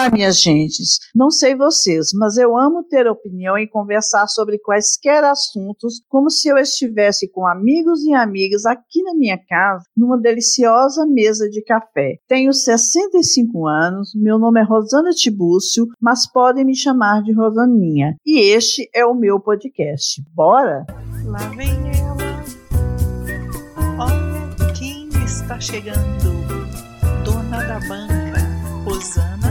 Olá, minhas gentes. Não sei vocês, mas eu amo ter opinião e conversar sobre quaisquer assuntos, como se eu estivesse com amigos e amigas aqui na minha casa, numa deliciosa mesa de café. Tenho 65 anos, meu nome é Rosana Tibúcio, mas podem me chamar de Rosaninha. E este é o meu podcast. Bora? Lá vem ela. Olha quem está chegando. Dona da banca, Rosana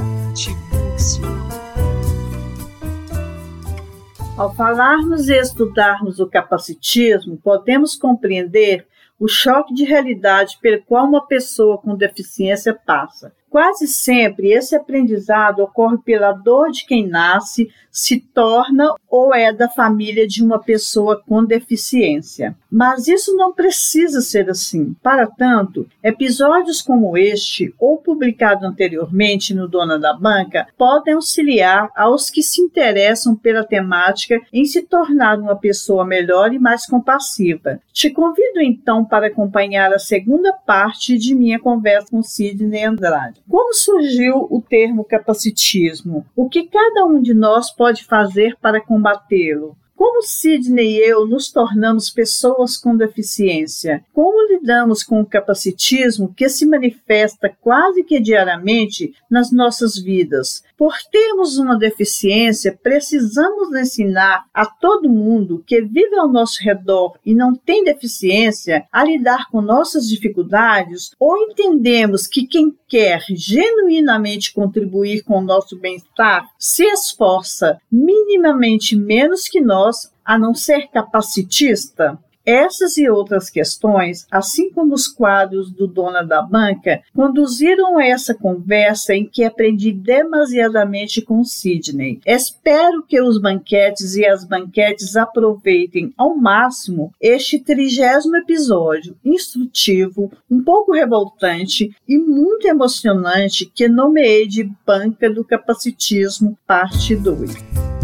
Ao falarmos e estudarmos o capacitismo, podemos compreender o choque de realidade pelo qual uma pessoa com deficiência passa. Quase sempre esse aprendizado ocorre pela dor de quem nasce, se torna ou é da família de uma pessoa com deficiência. Mas isso não precisa ser assim. Para tanto, episódios como este, ou publicado anteriormente no Dona da Banca, podem auxiliar aos que se interessam pela temática em se tornar uma pessoa melhor e mais compassiva. Te convido então para acompanhar a segunda parte de minha conversa com Sidney Andrade. Como surgiu o termo capacitismo? O que cada um de nós pode fazer para combatê-lo? Como Sidney e eu nos tornamos pessoas com deficiência? Como lidamos com o capacitismo que se manifesta quase que diariamente nas nossas vidas? Por termos uma deficiência, precisamos ensinar a todo mundo que vive ao nosso redor e não tem deficiência a lidar com nossas dificuldades? Ou entendemos que quem quer genuinamente contribuir com o nosso bem-estar se esforça minimamente menos que nós a não ser capacitista? Essas e outras questões, assim como os quadros do Dona da Banca, conduziram a essa conversa em que aprendi demasiadamente com Sidney. Espero que os banquetes e as banquetes aproveitem ao máximo este trigésimo episódio instrutivo, um pouco revoltante e muito emocionante que nomeei de Banca do Capacitismo, parte 2.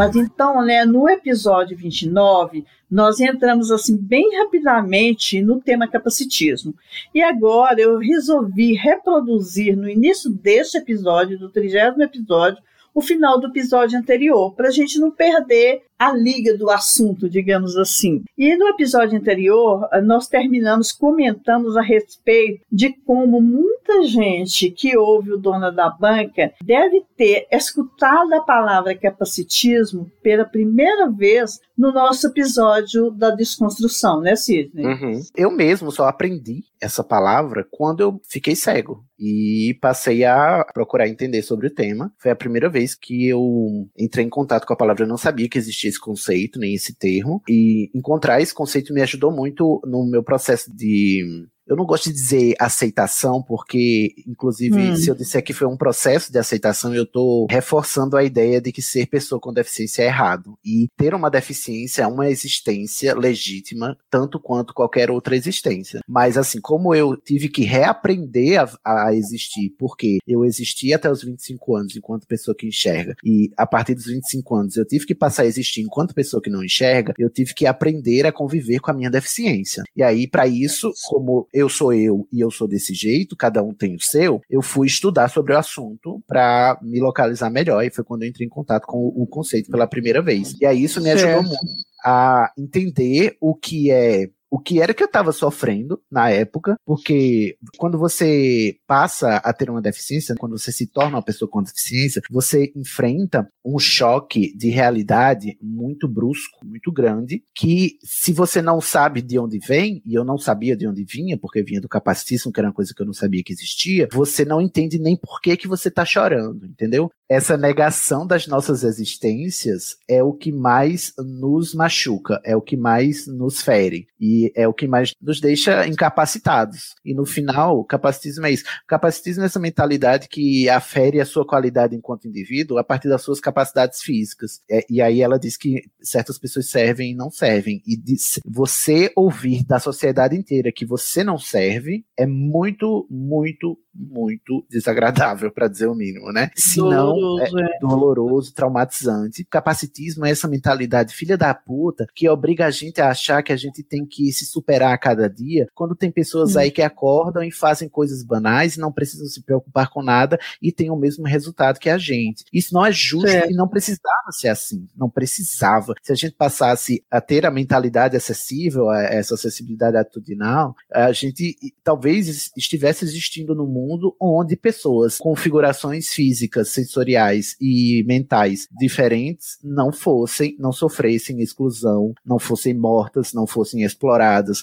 Mas então, né, no episódio 29, nós entramos assim bem rapidamente no tema capacitismo. E agora eu resolvi reproduzir no início deste episódio, do trigésimo episódio, o final do episódio anterior, para a gente não perder a liga do assunto, digamos assim. E no episódio anterior, nós terminamos, comentamos a respeito de como muita gente que ouve o Dona da Banca deve ter escutado a palavra capacitismo pela primeira vez no nosso episódio da desconstrução, né, Sidney? Uhum. Eu mesmo só aprendi essa palavra quando eu fiquei cego e passei a procurar entender sobre o tema. Foi a primeira vez que eu entrei em contato com a palavra, eu não sabia que existia esse conceito, nem esse termo, e encontrar esse conceito me ajudou muito no meu processo de eu não gosto de dizer aceitação, porque, inclusive, hum. se eu disser que foi um processo de aceitação, eu estou reforçando a ideia de que ser pessoa com deficiência é errado. E ter uma deficiência é uma existência legítima, tanto quanto qualquer outra existência. Mas, assim, como eu tive que reaprender a, a existir, porque eu existi até os 25 anos enquanto pessoa que enxerga, e a partir dos 25 anos eu tive que passar a existir enquanto pessoa que não enxerga, eu tive que aprender a conviver com a minha deficiência. E aí, para isso, como eu sou eu e eu sou desse jeito, cada um tem o seu, eu fui estudar sobre o assunto para me localizar melhor. E foi quando eu entrei em contato com o conceito pela primeira vez. E aí isso me ajudou muito a entender o que é o que era que eu estava sofrendo na época, porque quando você passa a ter uma deficiência, quando você se torna uma pessoa com deficiência, você enfrenta um choque de realidade muito brusco, muito grande, que se você não sabe de onde vem, e eu não sabia de onde vinha, porque vinha do capacitismo, que era uma coisa que eu não sabia que existia, você não entende nem por que, que você está chorando, entendeu? Essa negação das nossas existências é o que mais nos machuca, é o que mais nos fere. E é o que mais nos deixa incapacitados. E no final, o capacitismo é isso. O capacitismo é essa mentalidade que afere a sua qualidade enquanto indivíduo a partir das suas capacidades físicas. É, e aí ela diz que certas pessoas servem e não servem. E diz, você ouvir da sociedade inteira que você não serve é muito, muito, muito desagradável, para dizer o mínimo, né? Se não, é, é doloroso, traumatizante. Capacitismo é essa mentalidade filha da puta que obriga a gente a achar que a gente tem que e se superar a cada dia, quando tem pessoas aí que acordam e fazem coisas banais e não precisam se preocupar com nada e têm o mesmo resultado que a gente. Isso não é justo é. e não precisava ser assim. Não precisava. Se a gente passasse a ter a mentalidade acessível, a essa acessibilidade atitudinal, a gente talvez estivesse existindo no mundo onde pessoas com configurações físicas, sensoriais e mentais diferentes não fossem, não sofressem exclusão, não fossem mortas, não fossem exploradas,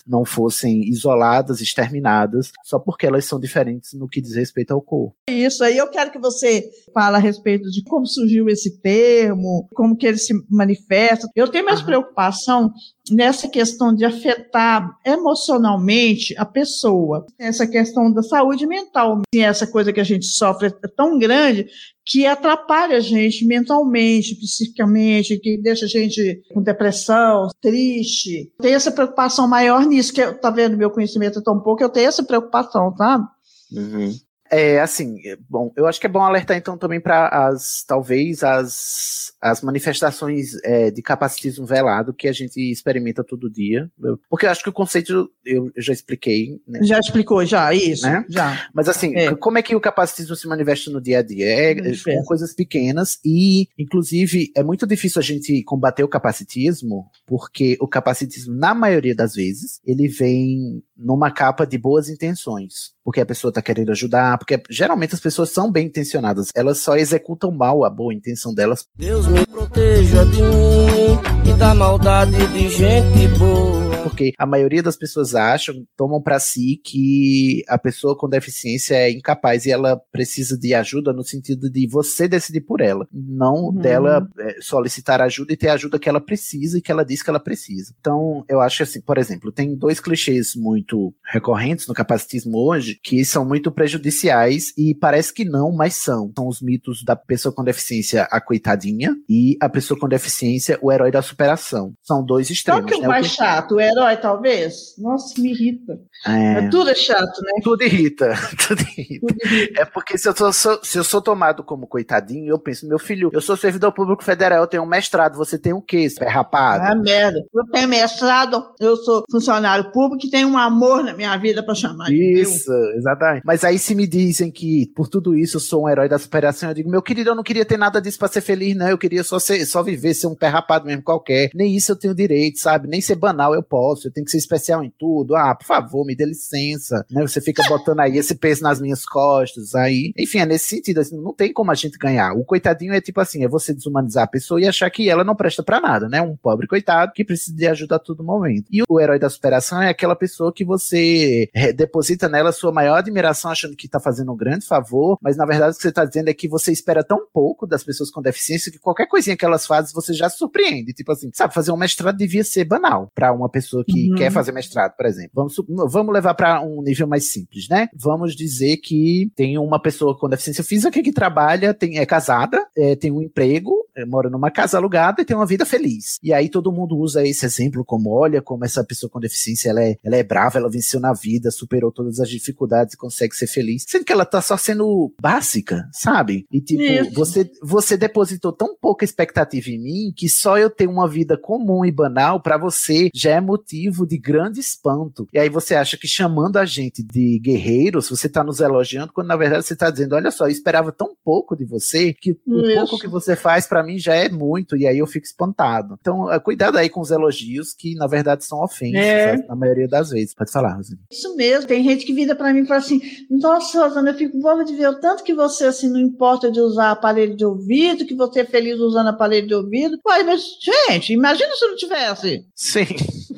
não fossem isoladas, exterminadas, só porque elas são diferentes no que diz respeito ao corpo. Isso aí eu quero que você fale a respeito de como surgiu esse termo, como que ele se manifesta. Eu tenho mais preocupação nessa questão de afetar emocionalmente a pessoa, essa questão da saúde mental, essa coisa que a gente sofre é tão grande que atrapalha a gente mentalmente, psiquicamente, que deixa a gente com depressão, triste. Tem essa preocupação maior nisso, que tá vendo meu conhecimento é tão pouco, eu tenho essa preocupação, tá? Uhum. É, assim, é, bom, eu acho que é bom alertar então também para as, talvez, as, as manifestações é, de capacitismo velado que a gente experimenta todo dia. Porque eu acho que o conceito eu, já expliquei. Né? Já explicou, já, isso. Né? Já. Mas assim, é. como é que o capacitismo se manifesta no dia a dia? É, é com coisas pequenas e, inclusive, é muito difícil a gente combater o capacitismo, porque o capacitismo, na maioria das vezes, ele vem numa capa de boas intenções. Porque a pessoa está querendo ajudar, porque geralmente as pessoas são bem intencionadas, elas só executam mal a boa intenção delas. Deus me proteja de mim e da maldade de gente boa. Porque a maioria das pessoas acham, tomam para si que a pessoa com deficiência é incapaz e ela precisa de ajuda no sentido de você decidir por ela, não uhum. dela é, solicitar ajuda e ter a ajuda que ela precisa e que ela diz que ela precisa. Então, eu acho assim, por exemplo, tem dois clichês muito recorrentes no capacitismo hoje que são muito prejudiciais e parece que não, mas são. São os mitos da pessoa com deficiência, a coitadinha, e a pessoa com deficiência, o herói da superação. São dois extremos. Qual que é o mais chato? O herói, talvez? Nossa, me irrita. É... é tudo é chato, né? Tudo irrita. Tudo irrita. Tudo irrita. É porque se eu, sou, se eu sou tomado como coitadinho, eu penso, meu filho, eu sou servidor público federal, eu tenho um mestrado, você tem um quê, é rapado? Ah, merda. Eu tenho mestrado, eu sou funcionário público e tenho um amor na minha vida para chamar. Isso, exatamente. Mas aí se me dizem que por tudo isso eu sou um herói da superação, eu digo, meu querido, eu não queria ter nada disso para ser feliz, não. Eu queria só, ser, só viver, ser um pé rapado mesmo qualquer. Nem isso eu tenho direito, sabe? Nem ser banal eu posso. Eu tenho que ser especial em tudo. Ah, por favor, me dê licença. Né? Você fica botando aí esse peso nas minhas costas. Aí, enfim, é nesse sentido. Assim, não tem como a gente ganhar. O coitadinho é tipo assim: é você desumanizar a pessoa e achar que ela não presta para nada, né? Um pobre coitado que precisa de ajuda a todo momento. E o herói da superação é aquela pessoa que você é, deposita nela sua maior admiração, achando que tá fazendo um grande favor, mas na verdade o que você tá dizendo é que você espera tão pouco das pessoas com deficiência que qualquer coisinha que elas fazem você já surpreende. Tipo assim, sabe, fazer um mestrado devia ser banal para uma pessoa que uhum. quer fazer mestrado, por exemplo. Vamos, vamos levar para um nível mais simples, né? Vamos dizer que tem uma pessoa com deficiência física que trabalha, tem, é casada, é, tem um emprego, é, mora numa casa alugada e tem uma vida feliz. E aí todo mundo usa esse exemplo como, olha, como essa pessoa com deficiência, ela é, ela é brava, ela venceu na vida, superou todas as dificuldades e consegue ser feliz. Sendo que ela tá só sendo básica, sabe? E tipo, você, você depositou tão pouca expectativa em mim que só eu ter uma vida comum e banal para você já é motivo de grande espanto. E aí você acha que chamando a gente de guerreiros, você tá nos elogiando, quando na verdade você tá dizendo, olha só, eu esperava tão pouco de você que o Isso. pouco que você faz para mim já é muito, e aí eu fico espantado. Então, é, cuidado aí com os elogios, que na verdade são ofensas, é. na maioria das vezes. Pode falar, Rosane. Isso mesmo, tem gente que vira para mim e fala assim, nossa, Rosana, eu fico boa de ver o tanto que você, assim, não importa de usar aparelho de ouvido, que você é feliz usando aparelho de ouvido. Ué, mas, gente, imagina se não tivesse. Sim.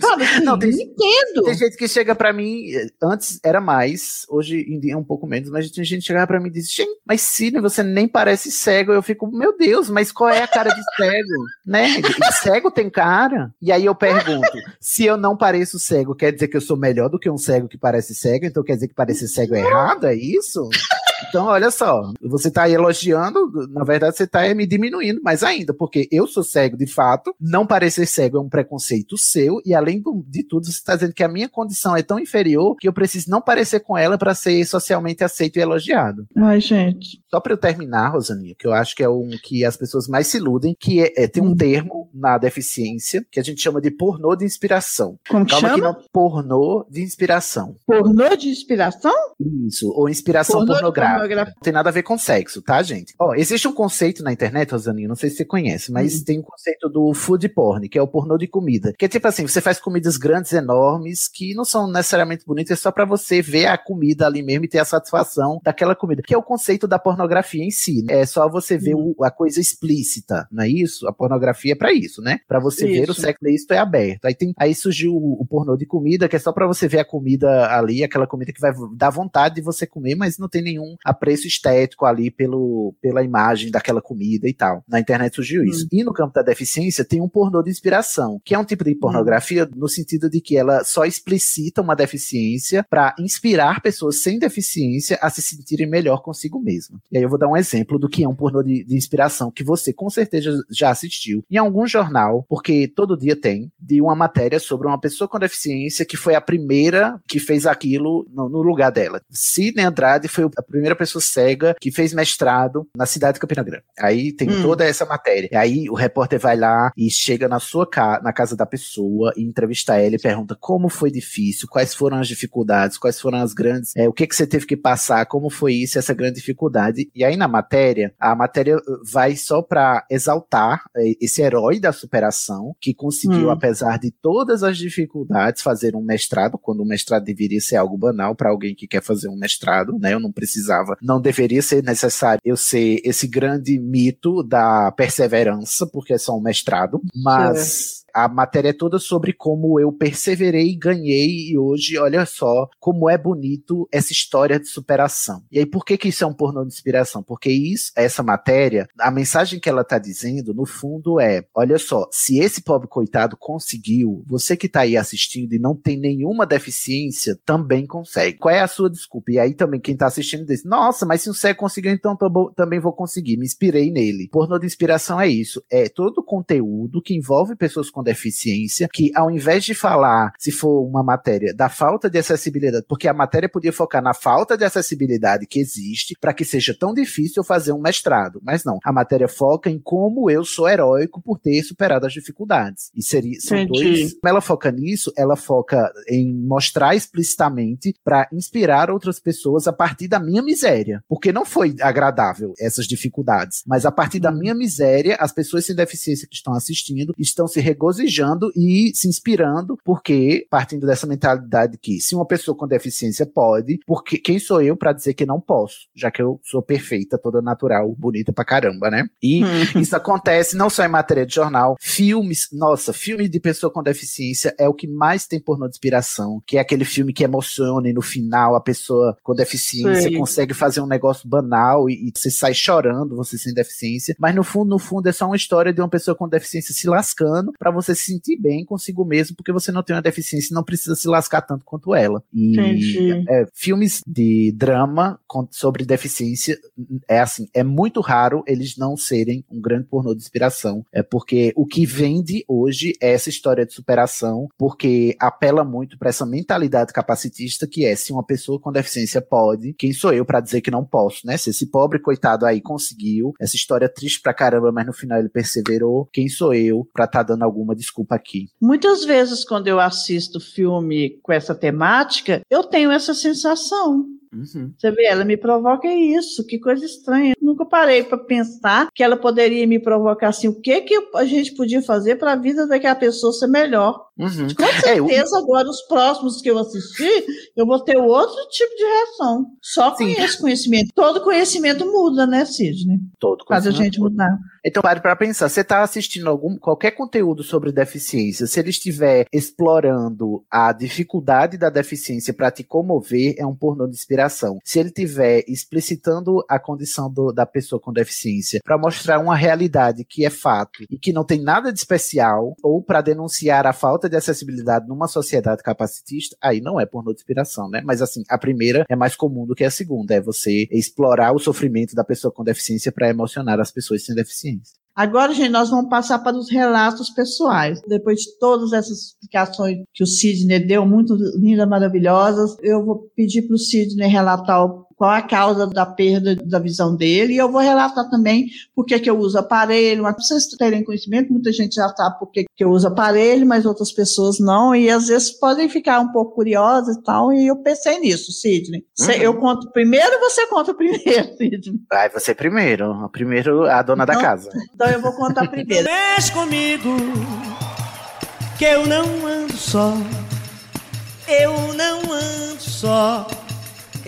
Sabe, assim, não, tem, entendo. Tem gente que chega para mim, antes era mais, hoje em dia é um pouco menos, mas tem gente que chegava para mim e diz, gente, mas Sidney, você nem parece cego. Eu fico, meu Deus, mas qual é a cara de cego? né? Cego tem cara? E aí eu pergunto, se eu não pareço cego, quer dizer que eu sou melhor do que um cego que parece cego? Então quer dizer que parecer cego é errado? É isso? Então, olha só, você tá aí elogiando, na verdade você tá me diminuindo mais ainda, porque eu sou cego de fato, não parecer cego é um preconceito seu, e além de tudo, você está dizendo que a minha condição é tão inferior que eu preciso não parecer com ela para ser socialmente aceito e elogiado. Ai, gente. Só para eu terminar, Rosaninha, que eu acho que é um que as pessoas mais se iludem, que é, é tem um Hum. termo na deficiência que a gente chama de pornô de inspiração. Como que Calma que chama? não, pornô de inspiração. Pornô de inspiração? Isso, ou inspiração Pornô pornográfica. Pornográfica. Não tem nada a ver com sexo, tá, gente? Ó, existe um conceito na internet, Rosaninha, não sei se você conhece, mas Hum. tem um conceito do food porn, que é o pornô de comida. Que é tipo assim, você faz comidas grandes, enormes, que não são necessariamente bonitas, é só pra você ver a comida ali mesmo e ter a satisfação daquela comida. Que é o conceito da pornografia em si. né? É só você ver Hum. o- a coisa explícita, não é isso? A pornografia é pra isso, né? Pra você ver o Isso. sexo explícito é aberto. Aí, tem, aí surgiu o, o pornô de comida, que é só pra você ver a comida ali, aquela comida que vai dar vontade de você comer, mas não tem nenhum apreço estético ali pelo, pela imagem daquela comida e tal. Na internet surgiu isso. E no campo da deficiência tem um pornô de inspiração, que é um tipo de pornografia no sentido de que ela só explicita uma deficiência pra inspirar pessoas sem deficiência a se sentirem melhor consigo mesma. E aí eu vou dar um exemplo do que é um pornô de, de inspiração que você com certeza já assistiu em algum jornal, porque todo dia tem, de uma matéria sobre uma pessoa com deficiência que foi a primeira que fez aquilo no, no lugar dela. Sidney Andrade foi a primeira pessoa cega que fez mestrado na cidade de Campina Grande. Aí tem Hum. toda essa matéria. Aí o repórter vai lá e chega na sua ca na casa da pessoa e entrevista ela e pergunta como foi difícil, quais foram as dificuldades, quais foram as grandes, é, o que que você teve que passar, como foi isso, essa grande dificuldade. E aí na matéria, a matéria uh, vai só para exaltar eh, esse herói da superação que conseguiu, Hum. apesar de todas as dificuldades, fazer um mestrado, quando o mestrado deveria ser algo banal para alguém que quer fazer um mestrado, né? Eu não precisava, não deveria ser necessário eu ser esse grande mito da perseverança, porque é só um mestrado, mas a matéria é toda sobre como eu perseverei, ganhei e hoje, olha só, como é bonito essa história de superação. E aí, por que que isso é um pornô de inspiração? Porque isso, essa matéria, a mensagem que ela tá dizendo, no fundo, é: olha só, se esse pobre coitado conseguiu, você que tá aí assistindo e não tem nenhuma deficiência, também consegue. Qual é a sua desculpa? E aí também, quem tá assistindo diz: nossa, mas se um cego conseguiu, então também vou conseguir. Me inspirei nele. Pornô de inspiração é isso. É todo conteúdo que envolve pessoas com deficiência, que ao invés de falar, se for uma matéria, da falta de acessibilidade, porque a matéria podia focar na falta de acessibilidade que existe para que seja tão difícil fazer um mestrado. Mas não, a matéria foca em como eu sou heróico por ter superado as dificuldades. E seria, são Entendi. dois. Como ela foca nisso, ela foca em mostrar explicitamente para inspirar outras pessoas a partir da minha miséria. Porque não foi agradável essas dificuldades. Mas a partir da minha miséria, as pessoas sem deficiência que estão assistindo estão se regozijando e se inspirando, porque partindo dessa mentalidade que se uma pessoa com deficiência pode, porque quem sou eu para dizer que não posso, já que eu sou perfeita, toda natural, bonita pra caramba, né? E Hum. isso acontece não só em matéria de jornal, filmes, nossa, filme de pessoa com deficiência é o que mais tem pornô de inspiração, que é aquele filme que emociona e no final a pessoa com deficiência Sei. consegue fazer um negócio banal e, e você sai chorando, você sem deficiência, mas no fundo, no fundo é só uma história de uma pessoa com deficiência se lascando pra você se sentir bem consigo mesmo, porque você não tem uma deficiência e não precisa se lascar tanto quanto ela. E é, filmes de drama sobre deficiência é assim, é muito raro eles não serem um grande pornô de inspiração, é porque o que vende hoje é essa história de superação, porque apela muito para essa mentalidade capacitista que é se uma pessoa com deficiência pode, quem sou eu para dizer que não posso, né? Se esse pobre coitado aí conseguiu, essa história triste pra caramba, mas no final ele perseverou, quem sou eu para estar dando alguma desculpa aqui? Muitas vezes, quando eu assisto filme com essa temática, eu tenho essa sensação. Uhum. Você vê, ela me provoca isso, que coisa estranha. Eu nunca parei para pensar que ela poderia me provocar assim, o que que a gente podia fazer para a vida daquela pessoa ser melhor. Uhum. Com É, o- certeza, agora, os próximos que eu assisti, eu vou ter outro tipo de reação. Só com Sim. esse conhecimento. Todo conhecimento muda, né, Sidney? todo Faz a conhecimento gente mudar. Então pare para pensar, você está assistindo algum qualquer conteúdo sobre deficiência, se ele estiver explorando a dificuldade da deficiência para te comover, é um pornô de inspiração. Se ele tiver explicitando a condição do, da pessoa com deficiência para mostrar uma realidade que é fato e que não tem nada de especial, ou para denunciar a falta de acessibilidade numa sociedade capacitista, aí não é pornô de inspiração, né? Mas assim, a primeira é mais comum do que a segunda, é você explorar o sofrimento da pessoa com deficiência para emocionar as pessoas sem deficiência. Agora, gente, nós vamos passar para os relatos pessoais. Depois de todas essas explicações que o Sidney deu, muito lindas, maravilhosas, eu vou pedir para o Sidney relatar qual a causa da perda da visão dele, e eu vou relatar também por que, que eu uso aparelho, mas para vocês terem conhecimento, muita gente já sabe por que, que eu uso aparelho, mas outras pessoas não, e às vezes podem ficar um pouco curiosas e tal, e eu pensei nisso, Sidney. Uhum. Eu conto primeiro ou você conta primeiro, Sidney? Vai você primeiro, primeiro a dona então, da casa. Então eu vou contar primeiro. Mexe comigo, que eu não ando só, eu não ando só.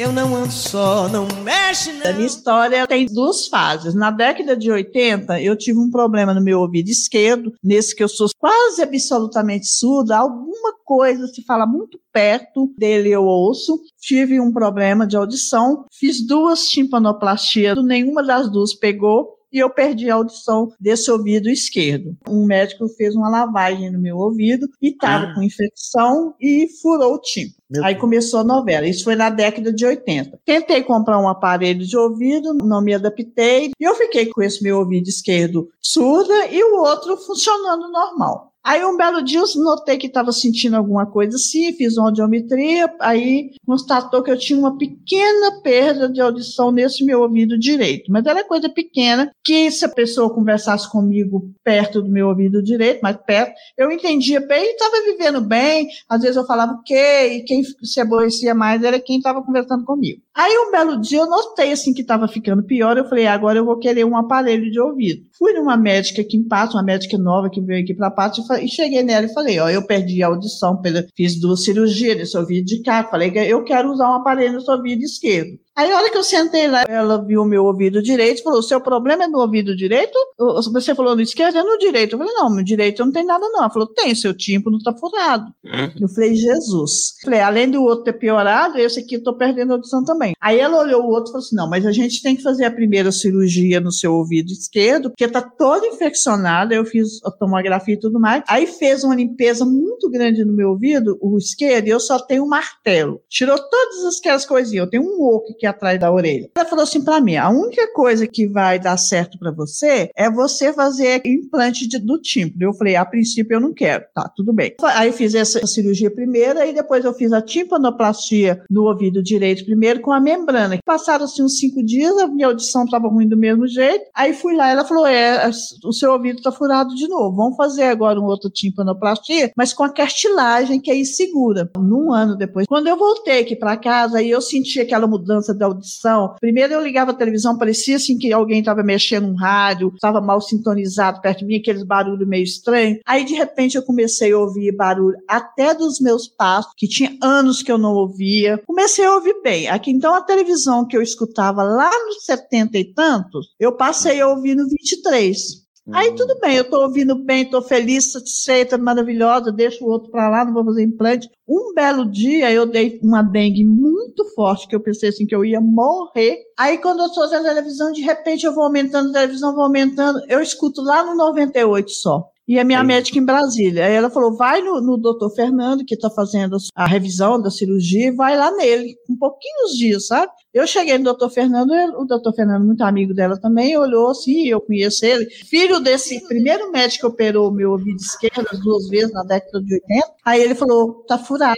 Eu não ando só, não mexe não. A minha história tem duas fases. Na década de 80, eu tive um problema no meu ouvido esquerdo, nesse que eu sou quase absolutamente surda, alguma coisa se fala muito perto dele eu ouço. Tive um problema de audição, fiz duas timpanoplastias, nenhuma das duas pegou e eu perdi a audição desse ouvido esquerdo. Um médico fez uma lavagem no meu ouvido e estava ah. com infecção e furou o tímpano. Aí começou a novela. Isso foi na década de 80. Tentei comprar um aparelho de ouvido, não me adaptei. E eu fiquei com esse meu ouvido esquerdo surda e o outro funcionando normal. Aí um belo dia eu notei que estava sentindo alguma coisa assim, fiz uma audiometria, aí constatou que eu tinha uma pequena perda de audição nesse meu ouvido direito. Mas era coisa pequena, que se a pessoa conversasse comigo perto do meu ouvido direito, mais perto, eu entendia bem estava vivendo bem. Às vezes eu falava o quê, e quem se aborrecia mais era quem estava conversando comigo. Aí um belo dia eu notei assim que estava ficando pior, eu falei, agora eu vou querer um aparelho de ouvido. Fui numa médica aqui em uma médica nova que veio aqui para Pato, e cheguei nela e falei, ó, eu perdi a audição, fiz duas cirurgias nesse ouvido de cá, falei, eu quero usar um aparelho no seu ouvido esquerdo. Aí, a hora que eu sentei lá, ela viu o meu ouvido direito e falou: o seu problema é no ouvido direito? Você falou no esquerdo, é no direito. Eu falei: não, no direito não tem nada, não. Ela falou: tem, seu tímpano tá furado. Uhum. Eu falei: Jesus. Eu falei: além do outro ter piorado, esse aqui eu tô perdendo a audição também. Aí ela olhou o outro e falou assim: não, mas a gente tem que fazer a primeira cirurgia no seu ouvido esquerdo, porque tá todo infeccionado. Eu fiz a tomografia e tudo mais. Aí fez uma limpeza muito grande no meu ouvido, o esquerdo, e eu só tenho um martelo. Tirou todas aquelas coisinhas. Eu tenho um oco aqui atrás da orelha. Ela falou assim para mim: a única coisa que vai dar certo para você é você fazer implante de, do tímpano. Eu falei: a princípio eu não quero. Tá, tudo bem. Aí fiz essa cirurgia primeira e depois eu fiz a timpanoplastia no ouvido direito primeiro com a membrana. Passaram assim uns cinco dias, a minha audição estava ruim do mesmo jeito. Aí fui lá, ela falou: é, o seu ouvido está furado de novo. Vamos fazer agora um outro timpanoplastia, mas com a cartilagem que aí segura. Num ano depois, quando eu voltei aqui para casa, aí eu senti aquela mudança da audição. Primeiro eu ligava a televisão, parecia assim que alguém estava mexendo um rádio, estava mal sintonizado perto de mim, aqueles barulhos meio estranhos. Aí de repente eu comecei a ouvir barulho até dos meus passos, que tinha anos que eu não ouvia. Comecei a ouvir bem. Aqui então a televisão que eu escutava lá nos 70 e tantos, eu passei a ouvir no 23. Aí tudo bem, eu estou ouvindo bem, estou feliz, satisfeita, maravilhosa, deixo o outro para lá, não vou fazer implante. Um belo dia eu dei uma dengue muito forte, que eu pensei assim que eu ia morrer. Aí quando eu estou na televisão, de repente eu vou aumentando a televisão, vou aumentando, eu escuto lá no 98 só e a minha médica em Brasília. Aí ela falou: vai no, no doutor Fernando, que está fazendo a revisão da cirurgia, vai lá nele, com pouquinhos dias, sabe? Eu cheguei no doutor Fernando, o doutor Fernando, muito amigo dela também, olhou assim, eu conheço ele. Filho desse primeiro médico que operou meu ouvido esquerdo duas vezes na década de 80. Aí ele falou: tá furado.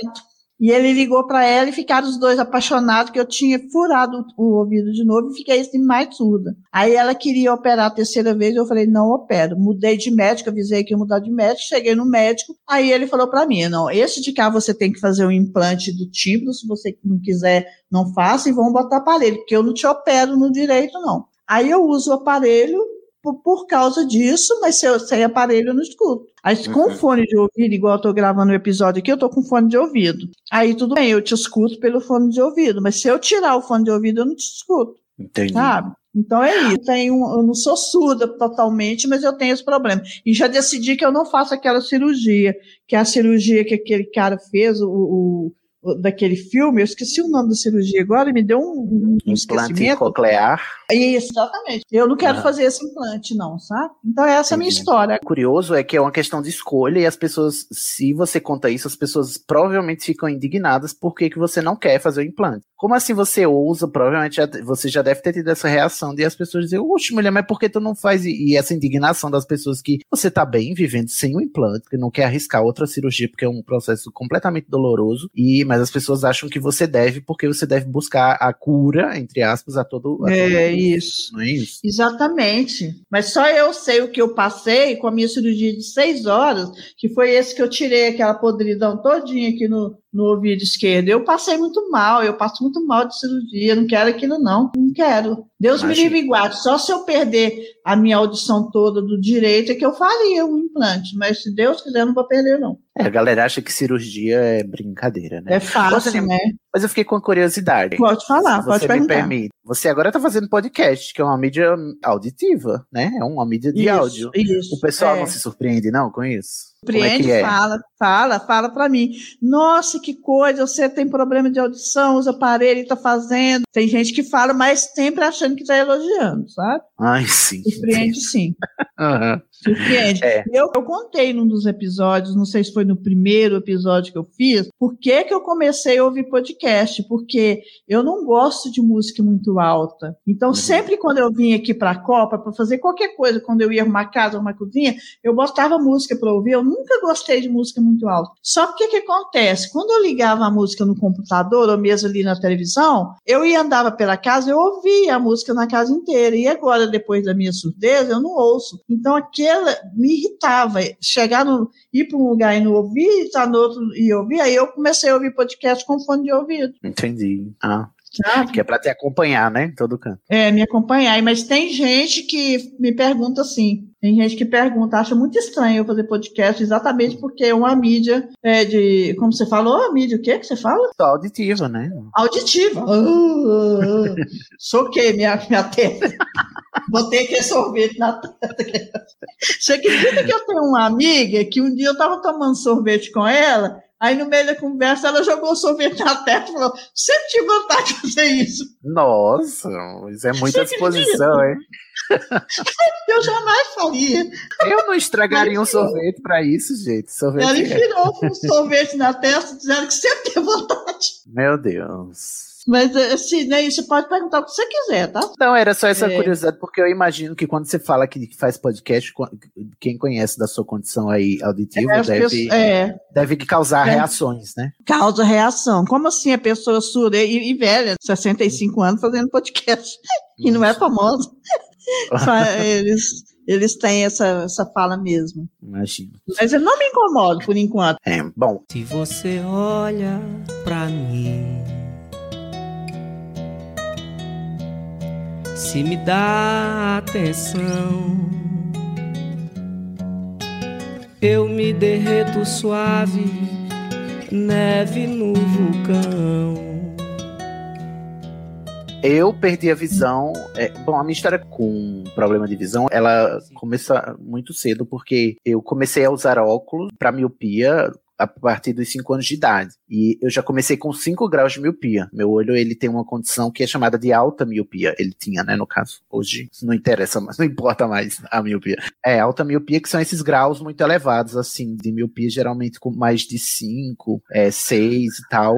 E ele ligou para ela e ficaram os dois apaixonados, que eu tinha furado o ouvido de novo e fiquei assim mais surda. Aí ela queria operar a terceira vez, eu falei, não opero. Mudei de médico, avisei que ia mudar de médico, cheguei no médico, aí ele falou para mim, não, esse de cá você tem que fazer um implante do tímpano, se você não quiser, não faça, e vão botar aparelho, porque eu não te opero no direito, não. Aí eu uso o aparelho, por, por causa disso, mas se eu, sem aparelho eu não escuto. Aí uhum. com fone de ouvido, igual eu tô gravando o episódio aqui, eu tô com fone de ouvido. Aí tudo bem, eu te escuto pelo fone de ouvido, mas se eu tirar o fone de ouvido, eu não te escuto. Entendi. Sabe? Então é isso. Tenho, eu não sou surda totalmente, mas eu tenho esse problema. E já decidi que eu não faço aquela cirurgia, que é a cirurgia que aquele cara fez, o, o daquele filme, eu esqueci o nome da cirurgia agora, me deu um, um Implante coclear. Isso, exatamente. Eu não quero Ah. fazer esse implante, não, sabe? Então essa é a minha Entendi. história. O curioso é que é uma questão de escolha e as pessoas, se você conta isso, as pessoas provavelmente ficam indignadas por que você não quer fazer o implante. Como assim você ousa? Provavelmente já- você já deve ter tido essa reação de as pessoas dizer, oxe, mulher, mas por que tu não faz? E e essa indignação das pessoas que você tá bem vivendo sem o implante, que não quer arriscar outra cirurgia porque é um processo completamente doloroso, e mas as pessoas acham que você deve porque você deve buscar a cura, entre aspas, a todo. A É todo isso. Não é isso? Exatamente. Mas só eu sei o que eu passei com a minha cirurgia de seis horas, que foi esse que eu tirei aquela podridão todinha aqui no, no ouvido esquerdo. Eu passei muito mal, eu passo muito mal de cirurgia, não quero aquilo não, não quero. Deus me Imagina. livre e guarde. Só se eu perder a minha audição toda do direito é que eu faria um implante, mas se Deus quiser, eu não vou perder não. É, a galera acha que cirurgia é brincadeira, né? É fácil, Você- né? Mas eu fiquei com curiosidade. Pode falar, Se pode você me perguntar. permite. Você agora está fazendo podcast, que é uma mídia auditiva, né? É uma mídia de Isso, áudio. Isso. O pessoal é. não se surpreende, não, com isso? É Surpreende, que é? fala, fala, fala para mim. Nossa, que coisa, você tem problema de audição, usa aparelho e tá fazendo. Tem gente que fala, mas sempre achando que tá elogiando, sabe? Ai, sim. Surpreende sim, Aham. surpreende. É. Eu, eu contei num dos episódios, não sei se foi no primeiro episódio que eu fiz, por que que eu comecei a ouvir podcast, porque eu não gosto de música muito alta. Então, Uhum. sempre quando eu vinha aqui para a Copa, para fazer qualquer coisa, quando eu ia arrumar casa, arrumar cozinha, eu botava música para ouvir, eu nunca gostei de música muito alta. Só que o que, acontece? Quando eu ligava a música no computador ou mesmo ali na televisão, eu ia andava pela casa, eu ouvia a música na casa inteira. E agora, depois da minha surdez, eu não ouço. Então aquela me irritava. Chegar no. ir para um lugar e não ouvir, estar no outro e ouvir, aí eu comecei a ouvir podcast com fone de ouvido. Entendi. Ah, Sabe? que é pra te acompanhar, né? Em todo canto. É, me acompanhar. Mas tem gente que me pergunta assim. Tem gente que pergunta, acha muito estranho eu fazer podcast, exatamente porque é uma mídia é, de. Como você falou, a mídia, o que que você fala? Auditiva, né? Auditiva. Ah, ah, ah. Soquei minha, minha testa. Botei aquele sorvete na testa. Você acredita que eu tenho uma amiga que um dia eu estava tomando sorvete com ela, aí no meio da conversa ela jogou o sorvete na testa e falou: sempre tive vontade de fazer isso. Nossa, isso é muita disposição, hein? Eu jamais faria. Eu não estragaria um sorvete pra isso, gente. Sorvete Ela é. enfiou um sorvete na testa, dizendo que sempre teve vontade. Meu Deus. Mas assim, né, você pode perguntar o que você quiser, tá? Não, era só essa É. curiosidade, porque eu imagino que quando você fala que faz podcast, quem conhece da sua condição aí auditiva As deve, pessoas- é, deve causar É. reações, né? causa reação. Como assim a pessoa surda e, e velha, 65 anos, fazendo podcast? E não é famosa. Fa- eles, eles têm essa, essa fala mesmo. Imagino. Mas eu não me incomodo por enquanto. É, bom, Se você olha pra mim, se me dá atenção, eu me derreto suave, neve no vulcão. eu perdi a visão. é, bom, a minha história com problema de visão, ela começa muito cedo, porque eu comecei a usar óculos para miopia a partir dos 5 anos de idade. E eu já comecei com 5 graus de miopia. Meu olho, ele tem uma condição que é chamada de alta miopia. Ele tinha, né, no caso. Hoje não interessa mais, não importa mais a miopia. É, alta miopia que são esses graus muito elevados, assim, de miopia, geralmente com mais de 5, 6 e tal.